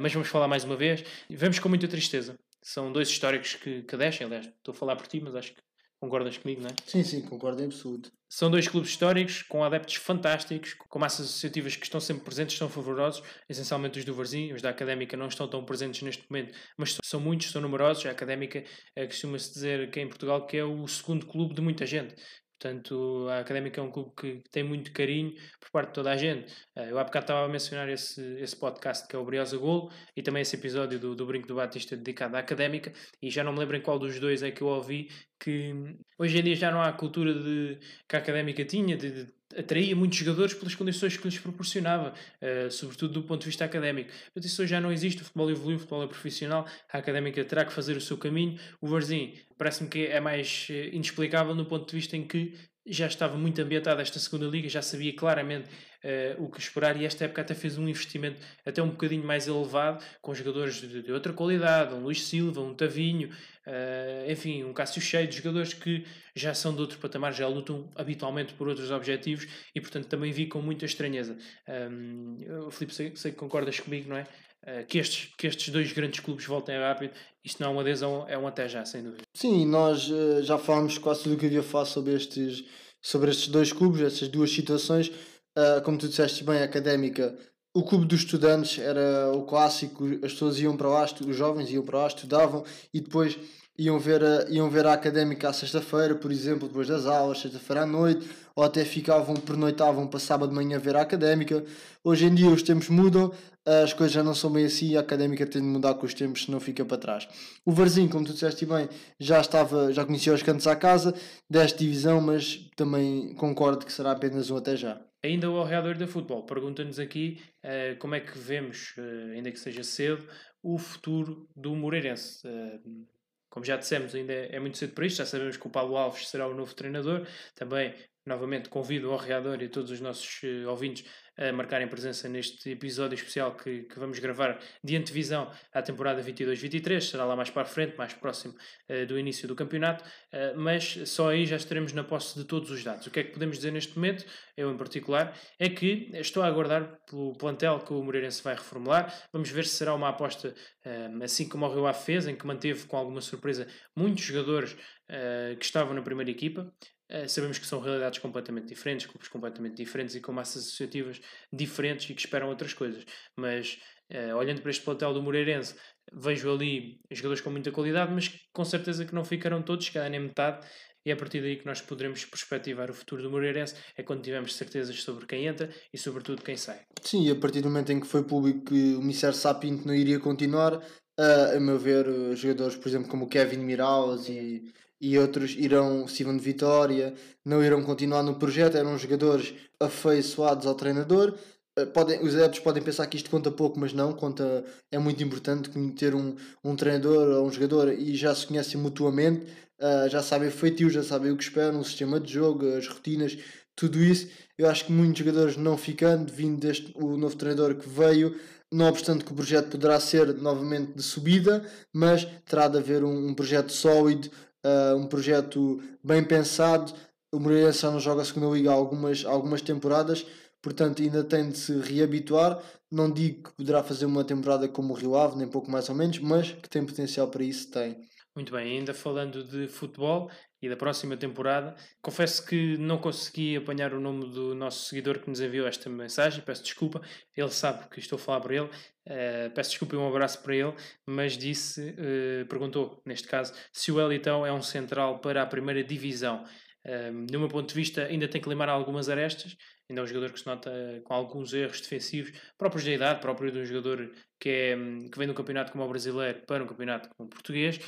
S1: mas vamos falar mais uma vez. Vemos com muita tristeza. São dois históricos que, que descem, aliás, estou a falar por ti, mas acho que Concordas comigo, não é?
S2: Sim, sim, concordo em absoluto.
S1: São dois clubes históricos, com adeptos fantásticos, com massas associativas que estão sempre presentes, são favorosos, essencialmente os do Varzinho, os da Académica não estão tão presentes neste momento, mas são muitos, são numerosos. A Académica é, costuma-se dizer que em Portugal que é o segundo clube de muita gente. Portanto, a Académica é um clube que tem muito carinho por parte de toda a gente. Eh, eu há bocado estava a mencionar esse, esse podcast que é o Briosa Golo e também esse episódio do, do Brinco do Batista dedicado à Académica e já não me lembro em qual dos dois é que eu ouvi que hoje em dia já não há a cultura de, que a Académica tinha de, de atraía muitos jogadores pelas condições que lhes proporcionava, uh, sobretudo do ponto de vista académico. Mas isso já não existe, o futebol evoluiu, o futebol é profissional, a académica terá que fazer o seu caminho. O Varzim parece-me que é mais uh, inexplicável no ponto de vista em que já estava muito ambientado esta segunda liga, já sabia claramente uh, o que esperar e esta época até fez um investimento até um bocadinho mais elevado, com jogadores de, de outra qualidade, um Luís Silva, um Tavinho, uh, enfim, um Cássio Cheio, de jogadores que já são de outro patamar, já lutam habitualmente por outros objetivos e portanto também vi com muita estranheza. Um, Filipe, sei, sei que concordas comigo, não é? Uh, que, estes, que estes dois grandes clubes voltem rápido, isto não é um adeus, é um, até já, sem dúvida.
S2: Sim, nós uh, já falámos quase tudo o que havia a falar sobre estes, sobre estes dois clubes, essas duas situações. Como tu disseste bem, a académica, o clube dos estudantes era o clássico, as pessoas iam para lá, os jovens iam para lá, estudavam e depois iam ver a, iam ver a académica à sexta-feira, por exemplo, depois das aulas, sexta-feira à noite, ou até ficavam, pernoitavam para sábado de manhã ver a académica. Hoje em dia os tempos mudam, as coisas já não são bem assim, a académica tem de mudar com os tempos, senão fica para trás. O Varzinho, como tu disseste bem, já estava, já conhecia os cantos à casa, desta divisão, mas também concordo que será apenas um até já.
S1: Ainda o Reador da Futebol pergunta-nos aqui uh, como é que vemos, uh, ainda que seja cedo, o futuro do Moreirense. Uh, como já dissemos, ainda é muito cedo para isto, já sabemos que o Paulo Alves será o novo treinador. Também, novamente, convido o Reador e todos os nossos ouvintes a marcarem presença neste episódio especial que, que vamos gravar de antevisão à temporada 22-23. Será lá mais para a frente, mais próximo uh, do início do campeonato, uh, mas só aí já estaremos na posse de todos os dados. O que é que podemos dizer neste momento, eu em particular, é que estou a aguardar pelo plantel que o Moreirense vai reformular. Vamos ver se será uma aposta uh, assim como o Rio Ave fez, em que manteve com alguma surpresa muitos jogadores que estavam na primeira equipa. Uh, sabemos que são realidades completamente diferentes, clubes completamente diferentes e com massas associativas diferentes e que esperam outras coisas. Mas uh, olhando para este plantel do Moreirense, vejo ali jogadores com muita qualidade, mas com certeza que não ficarão todos, cada nem metade. E é a partir daí que nós poderemos perspectivar o futuro do Moreirense, é quando tivermos certezas sobre quem entra e sobretudo quem sai.
S2: Sim, e a partir do momento em que foi público que o Mister Sapinto não iria continuar, uh, a meu ver, jogadores, por exemplo, como o Kevin Miralles e e outros irão, Steven de Vitória, não irão continuar no projeto, eram jogadores afeiçoados ao treinador. Eh, podem, os adeptos podem pensar que isto conta pouco, mas não, conta, é muito importante ter um, um treinador ou um jogador e já se conhecem mutuamente, uh, já sabem o feitio, já sabem o que esperam, o sistema de jogo, as rotinas, tudo isso. Eu acho que muitos jogadores não ficando, vindo deste o novo treinador que veio, não obstante que o projeto poderá ser novamente de subida, mas terá de haver um, um projeto sólido, uh, um projeto bem pensado. O Moreirense não joga a segunda liga há algumas, algumas temporadas, portanto ainda tem de se reabituar. Não digo que poderá fazer uma temporada como o Rio Ave, nem pouco mais ou menos, mas que tem potencial para isso, tem.
S1: Muito bem, ainda falando de futebol e da próxima temporada, confesso que não consegui apanhar o nome do nosso seguidor que nos enviou esta mensagem, peço desculpa, ele sabe que estou a falar para ele, uh, peço desculpa e um abraço para ele, mas disse, uh, perguntou, neste caso, se o Elitão é um central para a primeira divisão. Uh, do meu ponto de vista, ainda tem que limar algumas arestas, ainda é um jogador que se nota com alguns erros defensivos, próprios da idade, próprio de um jogador que, é, que vem de um campeonato como o brasileiro para um campeonato como o português,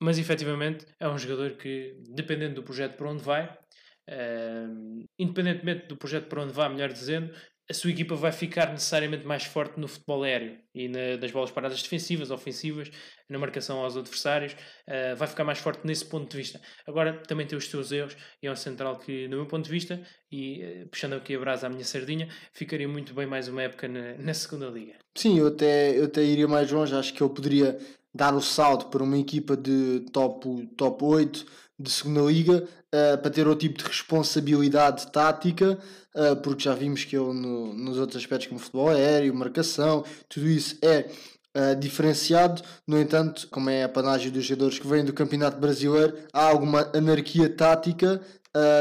S1: mas efetivamente é um jogador que, dependendo do projeto para onde vai, uh, independentemente do projeto para onde vai, melhor dizendo, a sua equipa vai ficar necessariamente mais forte no futebol aéreo e na, bolas paradas defensivas, ofensivas, na marcação aos adversários, uh, vai ficar mais forte nesse ponto de vista. Agora também tem os seus erros e é um central que, no meu ponto de vista, e uh, puxando aqui a brasa à minha sardinha, ficaria muito bem mais uma época na, na segunda liga.
S2: Sim, eu até, eu até iria mais longe, acho que ele poderia dar o salto para uma equipa de top, top 8 de segunda liga uh, para ter outro tipo de responsabilidade tática, uh, porque já vimos que ele no, nos outros aspectos como futebol aéreo, marcação, tudo isso é uh, diferenciado. No entanto, como é a panagem dos jogadores que vêm do Campeonato Brasileiro, há alguma anarquia tática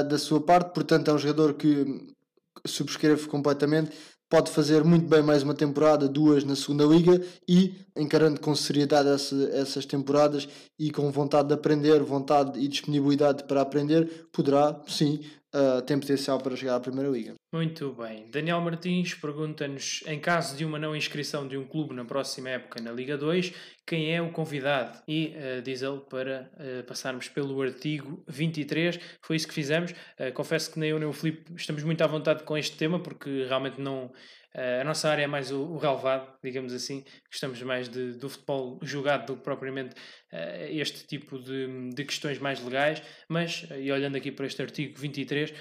S2: da sua parte, portanto é um jogador que subscrevo completamente pode fazer muito bem mais uma temporada, duas na segunda liga e encarando com seriedade essa, essas temporadas e com vontade de aprender, vontade e disponibilidade para aprender, poderá sim uh, tem potencial para chegar à Primeira Liga.
S1: Muito bem. Daniel Martins pergunta-nos: em caso de uma não inscrição de um clube na próxima época na Liga 2, quem é o convidado? E uh, diz ele para uh, passarmos pelo artigo 23. Foi isso que fizemos. Uh, confesso que nem eu nem o Filipe estamos muito à vontade com este tema, porque realmente não. A nossa área é mais o, o relevado, digamos assim. Gostamos mais de, do futebol jogado do que propriamente este tipo de, de questões mais legais. Mas, e olhando aqui para este artigo 23,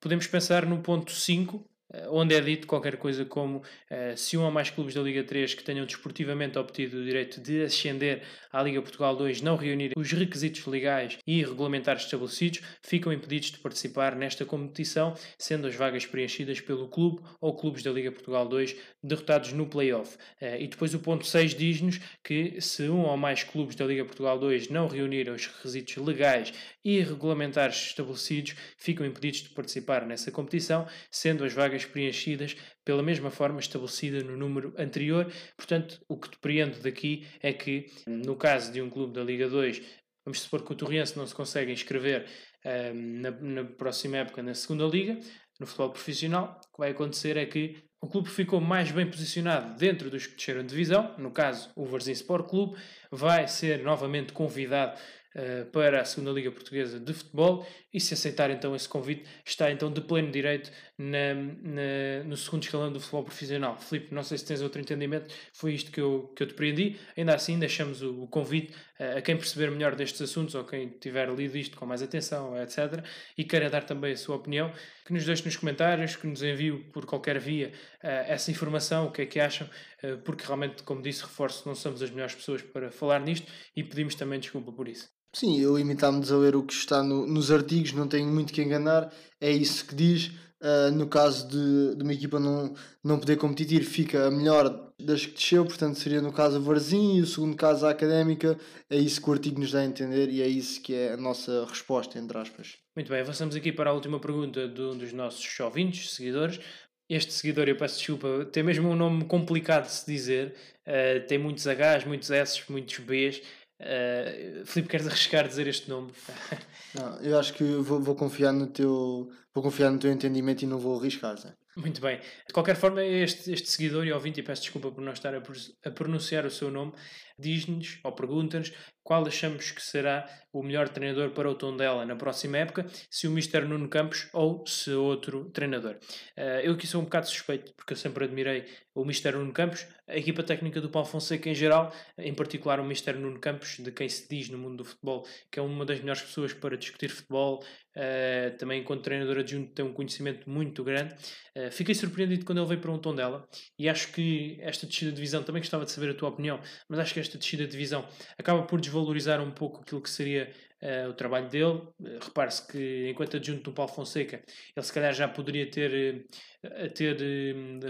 S1: podemos pensar no ponto 5, eh, onde é dito qualquer coisa como uh, se um ou mais clubes da Liga 3 que tenham desportivamente obtido o direito de ascender à Liga Portugal 2 não reunirem os requisitos legais e regulamentares estabelecidos, ficam impedidos de participar nesta competição, sendo as vagas preenchidas pelo clube ou clubes da Liga Portugal 2 derrotados no play-off. Uh, e depois o ponto 6 diz-nos que se um ou mais clubes da Liga Portugal 2 não reunirem os requisitos legais e regulamentares estabelecidos, ficam impedidos de participar nessa competição, sendo as vagas preenchidas pela mesma forma estabelecida no número anterior. Portanto, o que depreendo daqui é que, no caso de um clube da Liga 2, vamos supor que o Torriense não se consegue inscrever um, na, na próxima época na segunda Liga, no futebol profissional, o que vai acontecer é que o clube ficou mais bem posicionado dentro dos que desceram de divisão, no caso o Varzim Sport Clube, vai ser novamente convidado uh, para a segunda Liga Portuguesa de Futebol e se aceitar então esse convite está então de pleno direito na, na, no segundo escalão do futebol profissional. Filipe, não sei se tens outro entendimento, foi isto que eu, que eu te prendi. Ainda assim, deixamos o, o convite a, a quem perceber melhor destes assuntos ou quem tiver lido isto com mais atenção, etc. E queira dar também a sua opinião, que nos deixe nos comentários, que nos envie por qualquer via uh, essa informação, o que é que acham, uh, porque realmente, como disse, reforço, não somos as melhores pessoas para falar nisto e pedimos também desculpa por isso.
S2: Sim, eu limitar-me a ler o que está no, nos artigos, não tenho muito que enganar, é isso que diz. Uh, no caso de, de uma equipa não, não poder competir, fica a melhor das que desceu, portanto seria no caso a Varzim e o segundo caso a Académica. É isso que o artigo nos dá a entender e é isso que é a nossa resposta, entre aspas.
S1: Muito bem, avançamos aqui para a última pergunta de um dos nossos ouvintes, seguidores. Este seguidor, eu peço desculpa, tem mesmo um nome complicado de se dizer, uh, tem muitos Hs, muitos S, muitos Bs. Uh, Filipe, queres arriscar dizer este nome?
S2: não, eu acho que vou, vou, confiar no teu vou confiar no teu entendimento e não vou arriscar. Zé.
S1: Muito bem. De qualquer forma, este, este seguidor e ouvinte, e peço desculpa por não estar a, a pronunciar o seu nome, diz-nos ou pergunta-nos qual achamos que será o melhor treinador para o Tondela na próxima época, se o Mister Nuno Campos ou se outro treinador. Uh, eu aqui sou um bocado suspeito, porque eu sempre admirei o Mister Nuno Campos, a equipa técnica do Paulo Fonseca em geral, em particular o Mister Nuno Campos, de quem se diz no mundo do futebol que é uma das melhores pessoas para discutir futebol, uh, também enquanto treinador adjunto tem um conhecimento muito grande. Uh, fiquei surpreendido quando ele veio para um Tondela e acho que esta descida de divisão, também gostava de saber a tua opinião, mas acho que esta descida de divisão acaba por desvalorizar um pouco aquilo que seria uh, o trabalho dele. Uh, Repare-se que, enquanto adjunto do Paulo Fonseca, ele se calhar já poderia ter, uh, ter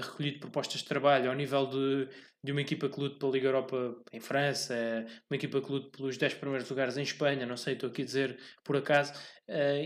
S1: recolhido propostas de trabalho ao nível de, de uma equipa que luta pela Liga Europa em França, uma equipa que luta pelos 10 primeiros lugares em Espanha, não sei, estou aqui a dizer por acaso,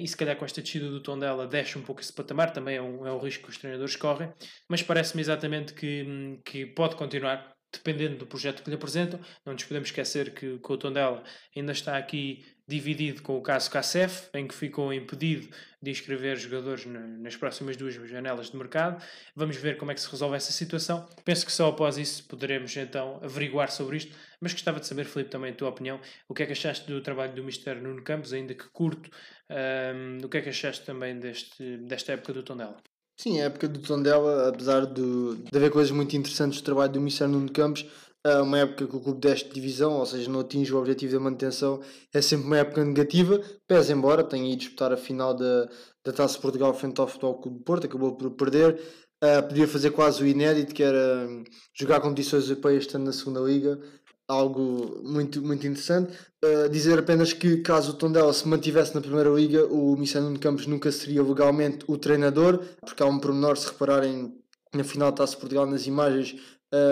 S1: e se calhar com esta descida do tom dela deixa um pouco esse patamar, também é um, é um risco que os treinadores correm, mas parece-me exatamente que, que pode continuar dependendo do projeto que lhe apresentam. Não nos podemos esquecer que, que o Tondela ainda está aqui dividido com o caso Cacef, em que ficou impedido de inscrever jogadores nas próximas duas janelas de mercado. Vamos ver como é que se resolve essa situação. Penso que só após isso poderemos então averiguar sobre isto, mas gostava de saber, Felipe, também a tua opinião. O que é que achaste do trabalho do Mister Nuno Campos, ainda que curto? Um, o que é que achaste também deste, desta época do Tondela?
S2: Sim, a época do Tondela, apesar de, de haver coisas muito interessantes do trabalho do Michel Nuno Campos, é uma época que o clube deste divisão, ou seja, não atinge o objetivo da manutenção, é sempre uma época negativa, pese embora tenha ido disputar a final da, da Taça Portugal frente ao Futebol Clube de Porto, acabou por perder, uh, podia fazer quase o inédito, que era hum, jogar competições europeias estando na segunda liga, algo muito, muito interessante. Uh, dizer apenas que caso o Tondela se mantivesse na primeira liga, o Nuno Campos nunca seria legalmente o treinador, porque há um pormenor, se repararem na final da Taça Portugal nas imagens,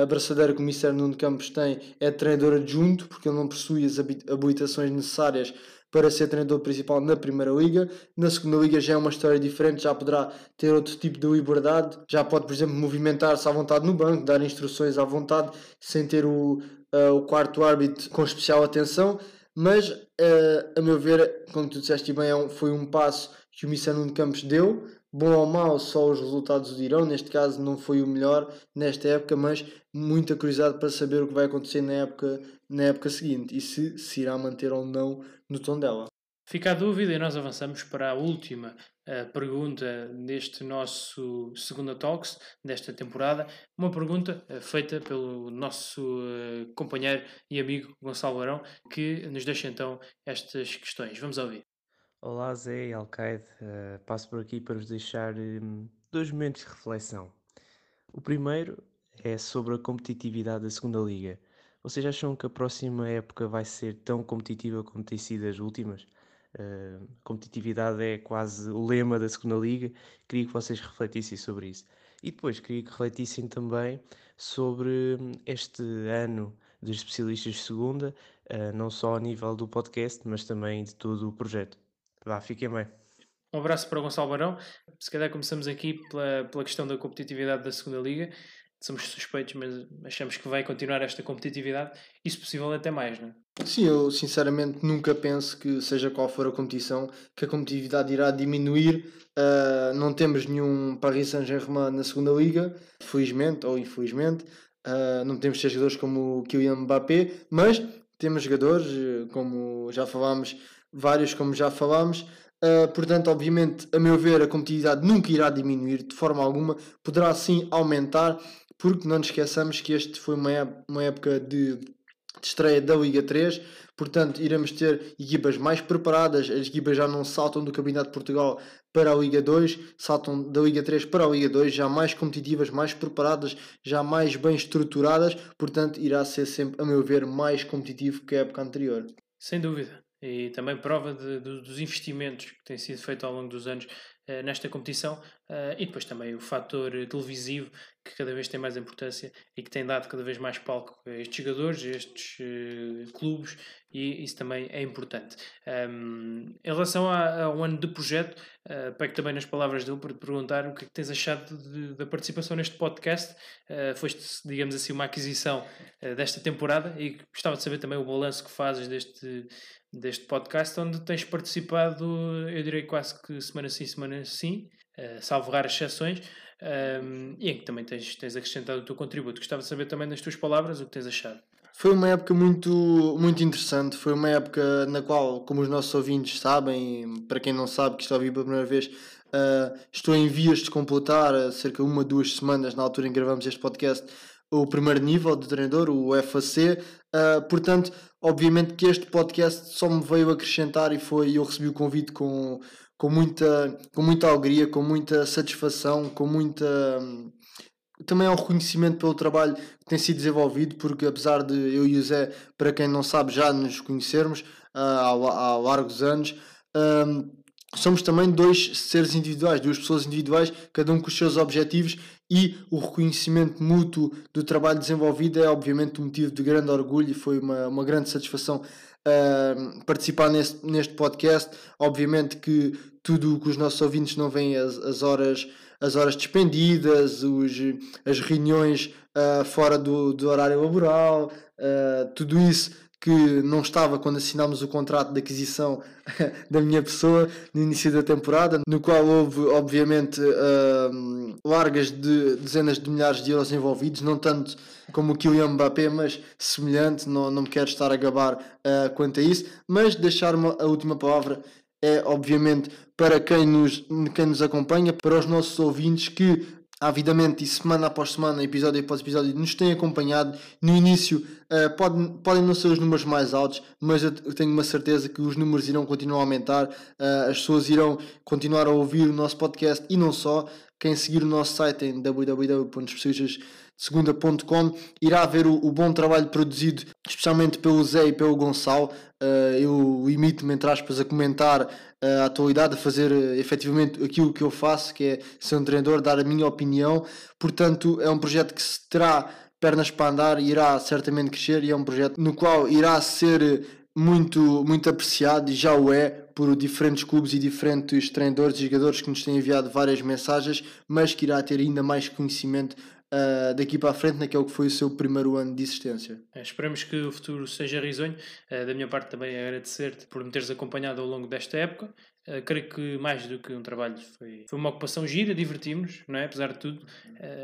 S2: a braçadeira que o Mister Nuno Campos tem é treinador adjunto, porque ele não possui as habilitações necessárias para ser treinador principal na Primeira Liga. Na Segunda Liga já é uma história diferente, já poderá ter outro tipo de liberdade, já pode, por exemplo, movimentar-se à vontade no banco, dar instruções à vontade, sem ter o, uh, o quarto árbitro com especial atenção. Mas, uh, a meu ver, como tu disseste bem, é um, foi um passo que o Mister Nuno Campos deu, bom ou mau, só os resultados o dirão. Neste caso, não foi o melhor nesta época, mas muita curiosidade para saber o que vai acontecer na época, na época seguinte e se se irá manter ou não no tom dela.
S1: Fica a dúvida e nós avançamos para a última pergunta deste nosso segunda Talks desta temporada. Uma pergunta uh, feita pelo nosso uh, companheiro e amigo Gonçalo Barão, que nos deixa então estas questões. Vamos ouvir.
S3: Olá Zé e Alcaide, uh, passo por aqui para vos deixar um, dois momentos de reflexão. O primeiro é sobre a competitividade da segunda liga. Vocês acham que a próxima época vai ser tão competitiva como tem sido as últimas? Uh, competitividade é quase o lema da segunda liga. Queria que vocês refletissem sobre isso. E depois queria que refletissem também sobre hum, este ano dos especialistas de segunda, uh, não só a nível do podcast, mas também de todo o projeto. Vá, fiquem bem.
S1: Um abraço para o Gonçalo Barão. Se calhar começamos aqui pela, pela questão da competitividade da segunda Liga. Somos suspeitos, mas achamos que vai continuar esta competitividade e, se possível, até mais, não é?
S2: Sim, eu sinceramente nunca penso que, seja qual for a competição, que a competitividade irá diminuir. Uh, não temos nenhum Paris Saint-Germain na segunda Liga, felizmente ou infelizmente. Uh, não temos jogadores como o Kylian Mbappé, mas temos jogadores, eh, como já falámos, vários, como já falámos. Uh, portanto, obviamente, a meu ver, a competitividade nunca irá diminuir de forma alguma, poderá sim aumentar, porque não nos esqueçamos que este foi uma, época de, de estreia da Liga 3, portanto, iremos ter equipas mais preparadas, as equipas já não saltam do Campeonato de Portugal para a Liga 2, saltam da Liga 3 para a Liga 2, já mais competitivas, mais preparadas, já mais bem estruturadas, portanto, irá ser sempre, a meu ver, mais competitivo que a época anterior.
S1: Sem dúvida e também prova de, de, dos investimentos que têm sido feitos ao longo dos anos uh, nesta competição uh, e depois também o fator televisivo que cada vez tem mais importância e que tem dado cada vez mais palco a estes jogadores, a estes uh, clubes e isso também é importante. Um, em relação a, um ano de projeto, uh, pego também nas palavras dele para te perguntar o que é que tens achado de, da participação neste podcast. Uh, foste, digamos assim, uma aquisição desta temporada e gostava de saber também o balanço que fazes deste, deste podcast, onde tens participado, eu direi quase que semana sim, semana sim, uh, salvo raras exceções, um, e em que também tens, tens acrescentado o teu contributo. Gostava de saber também nas tuas palavras o que tens achado.
S2: Foi uma época muito, muito interessante. Foi uma época na qual, como os nossos ouvintes sabem, para quem não sabe, que está a ouvir pela primeira vez, uh, estou em vias de completar, uh, cerca de uma, duas semanas, na altura em que gravamos este podcast, o primeiro nível de treinador, o FAC. Uh, portanto, obviamente que este podcast só me veio acrescentar e foi eu recebi o convite com, com, muita, com muita alegria, com muita satisfação, com muita. Também é um reconhecimento pelo trabalho que tem sido desenvolvido, porque apesar de eu e o Zé, para quem não sabe, já nos conhecermos uh, há, há largos anos, um, somos também dois seres individuais, duas pessoas individuais, cada um com os seus objetivos e o reconhecimento mútuo do trabalho desenvolvido é obviamente um motivo de grande orgulho e foi uma, uma grande satisfação uh, participar neste, neste podcast. Obviamente que tudo o que os nossos ouvintes não veem as, as horas as horas despendidas, os, as reuniões uh, fora do, do horário laboral, uh, tudo isso que não estava quando assinámos o contrato de aquisição da minha pessoa no início da temporada, no qual houve, obviamente, uh, largas de dezenas de milhares de euros envolvidos, não tanto como o Kylian Mbappé, mas semelhante, não, não me quero estar a gabar uh, quanto a isso, mas deixar uma, a última palavra é obviamente para quem nos, quem nos acompanha, para os nossos ouvintes que avidamente e semana após semana, episódio após episódio, nos têm acompanhado. No início uh, pode, podem não ser os números mais altos, mas eu tenho uma certeza que os números irão continuar a aumentar, uh, as pessoas irão continuar a ouvir o nosso podcast e não só. Quem seguir o nosso site em www.especialistasdesegunda.com irá ver o, o, bom trabalho produzido, especialmente pelo Zé e pelo Gonçalo. Uh, eu imito-me, entre aspas, a comentar a atualidade, a fazer uh, efetivamente aquilo que eu faço, que é ser um treinador, dar a minha opinião. Portanto, é um projeto que se terá pernas para andar irá certamente crescer e é um projeto no qual irá ser muito, muito apreciado e já o é por diferentes clubes e diferentes treinadores e jogadores que nos têm enviado várias mensagens, mas que irá ter ainda mais conhecimento uh, daqui para a frente naquele que foi o seu primeiro ano de existência.
S1: É, esperamos que o futuro seja risonho. Uh, da minha parte também agradecer-te por me teres acompanhado ao longo desta época. Uh, creio que mais do que um trabalho foi, foi uma ocupação gira, divertimos, não é? Apesar de tudo,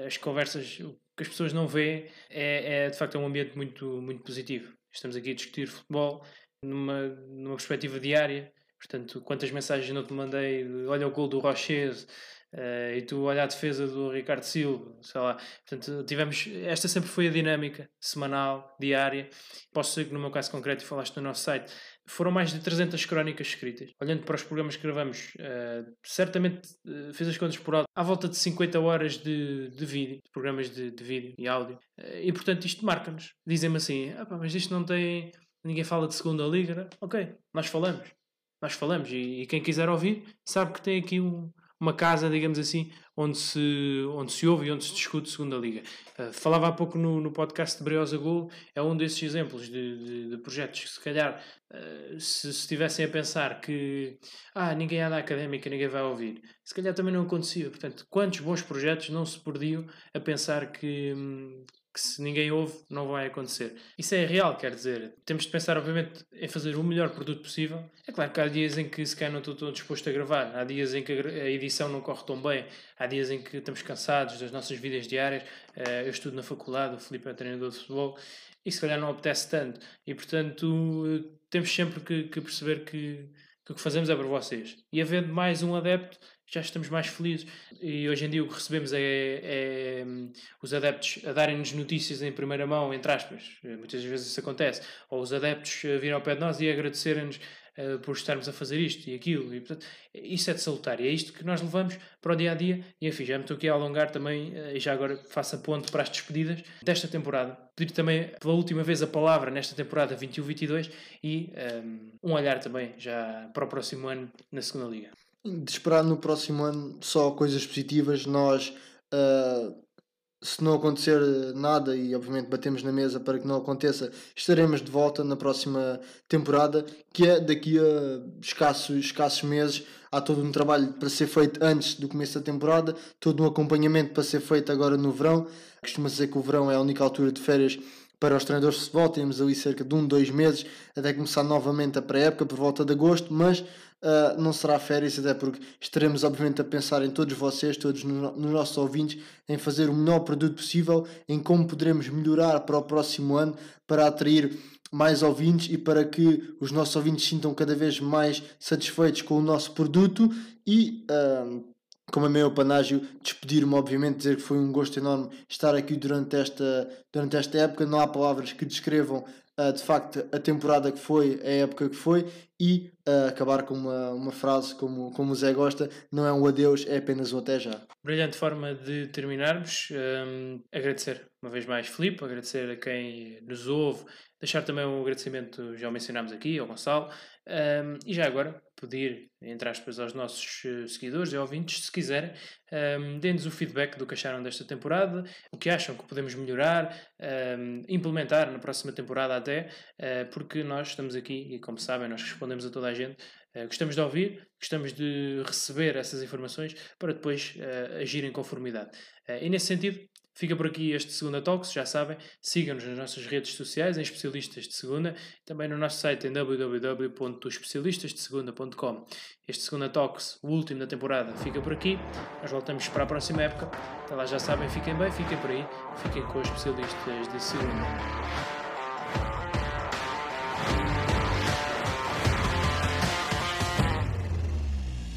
S1: as conversas, o que as pessoas não veem é, é de facto é um ambiente muito, muito positivo. Estamos aqui a discutir futebol numa, numa perspectiva diária. Portanto, quantas mensagens não te mandei? Olha o gol do Roches, Uh, e tu olha a defesa do Ricardo Silva, sei lá. Portanto, tivemos. Esta sempre foi a dinâmica semanal, diária. Posso dizer que no meu caso concreto, falaste no nosso site, foram mais de 300 crónicas escritas. Olhando para os programas que gravamos, uh, certamente uh, as contas por alto, à volta de 50 horas de, de vídeo, de programas de, de vídeo e áudio. e portanto, isto marca-nos. Dizem-me assim: ah, pá, mas isto não tem. Ninguém fala de segunda liga. Ok, nós falamos. Nós falamos. E, e quem quiser ouvir, sabe que tem aqui um uma casa, digamos assim, onde se, onde se ouve e onde se discute segunda liga. Uh, falava há pouco no, no podcast de Briosa Gol, é um desses exemplos de, de, de projetos que se calhar uh, se estivessem a pensar que ah, ninguém é da académica, ninguém vai ouvir, se calhar também não acontecia. Portanto, quantos bons projetos não se perdiam a pensar que, hum, que se ninguém ouve, não vai acontecer. Isso é real, quer dizer, temos de pensar, obviamente, em fazer o melhor produto possível. É claro que há dias em que se calhar não estou, estou disposto a gravar, há dias em que a edição não corre tão bem, há dias em que estamos cansados das nossas vidas diárias. Eh, eu estudo na faculdade, o Filipe é treinador de futebol, e se calhar não apetece tanto. E portanto, temos sempre que, que perceber que, que o que fazemos é para vocês. E havendo mais um adepto, já estamos mais felizes. E hoje em dia o que recebemos é, é hum, os adeptos a darem-nos notícias em primeira mão, entre aspas, muitas vezes isso acontece, ou os adeptos a virem ao pé de nós e agradecerem-nos uh, por estarmos a fazer isto e aquilo. E, portanto, isso é de salutar e é isto que nós levamos para o dia a dia. E enfim, já me estou aqui a alongar também, uh, e já agora faço a para as despedidas desta temporada. Pedir também pela última vez a palavra nesta temporada 21-22 e um, um olhar também já para o próximo ano na segunda Liga
S2: de esperar no próximo ano só coisas positivas. Nós, uh, se não acontecer nada, e obviamente batemos na mesa para que não aconteça, estaremos de volta na próxima temporada, que é daqui a escassos, escassos meses. Há todo um trabalho para ser feito antes do começo da temporada, todo um acompanhamento para ser feito agora no verão. Costuma dizer que o verão é a única altura de férias para os treinadores de futebol. Temos ali cerca de um, dois meses até começar novamente a pré-época por volta de agosto, mas uh, não será férias, até porque estaremos obviamente a pensar em todos vocês, todos no, nos nossos ouvintes, em fazer o melhor produto possível, em como poderemos melhorar para o próximo ano para atrair mais ouvintes e para que os nossos ouvintes sintam cada vez mais satisfeitos com o nosso produto e uh, como é meu panágio, despedir-me, obviamente, dizer que foi um gosto enorme estar aqui durante esta, durante esta época. Não há palavras que descrevam uh, de facto a temporada que foi, a época que foi e uh, acabar com uma, uma frase como, como o Zé gosta: não é um adeus, é apenas um até já.
S1: Brilhante forma de terminarmos. Um, agradecer uma vez mais, Filipe, agradecer a quem nos ouve, deixar também um agradecimento, já o mencionámos aqui, ao Gonçalo, um, e já agora pedir, entre aspas, aos nossos eh, seguidores e ouvintes, se quiserem, um, deem-nos o feedback do que acharam desta temporada, o que acham que podemos melhorar, um, implementar na próxima temporada até, uh, porque nós estamos aqui e, como sabem, nós respondemos a toda a gente. Uh, gostamos de ouvir, gostamos de receber essas informações para depois uh, agir em conformidade. e nesse sentido, Fica por aqui este Segunda Talks, já sabem, sigam-nos nas nossas redes sociais em Especialistas de Segunda, também no nosso site em www.especialistasdesegunda.com. Este Segunda Talks, o último da temporada, fica por aqui. Nós voltamos para a próxima época. Até lá já sabem, fiquem bem, fiquem por aí, fiquem com os especialistas de segunda.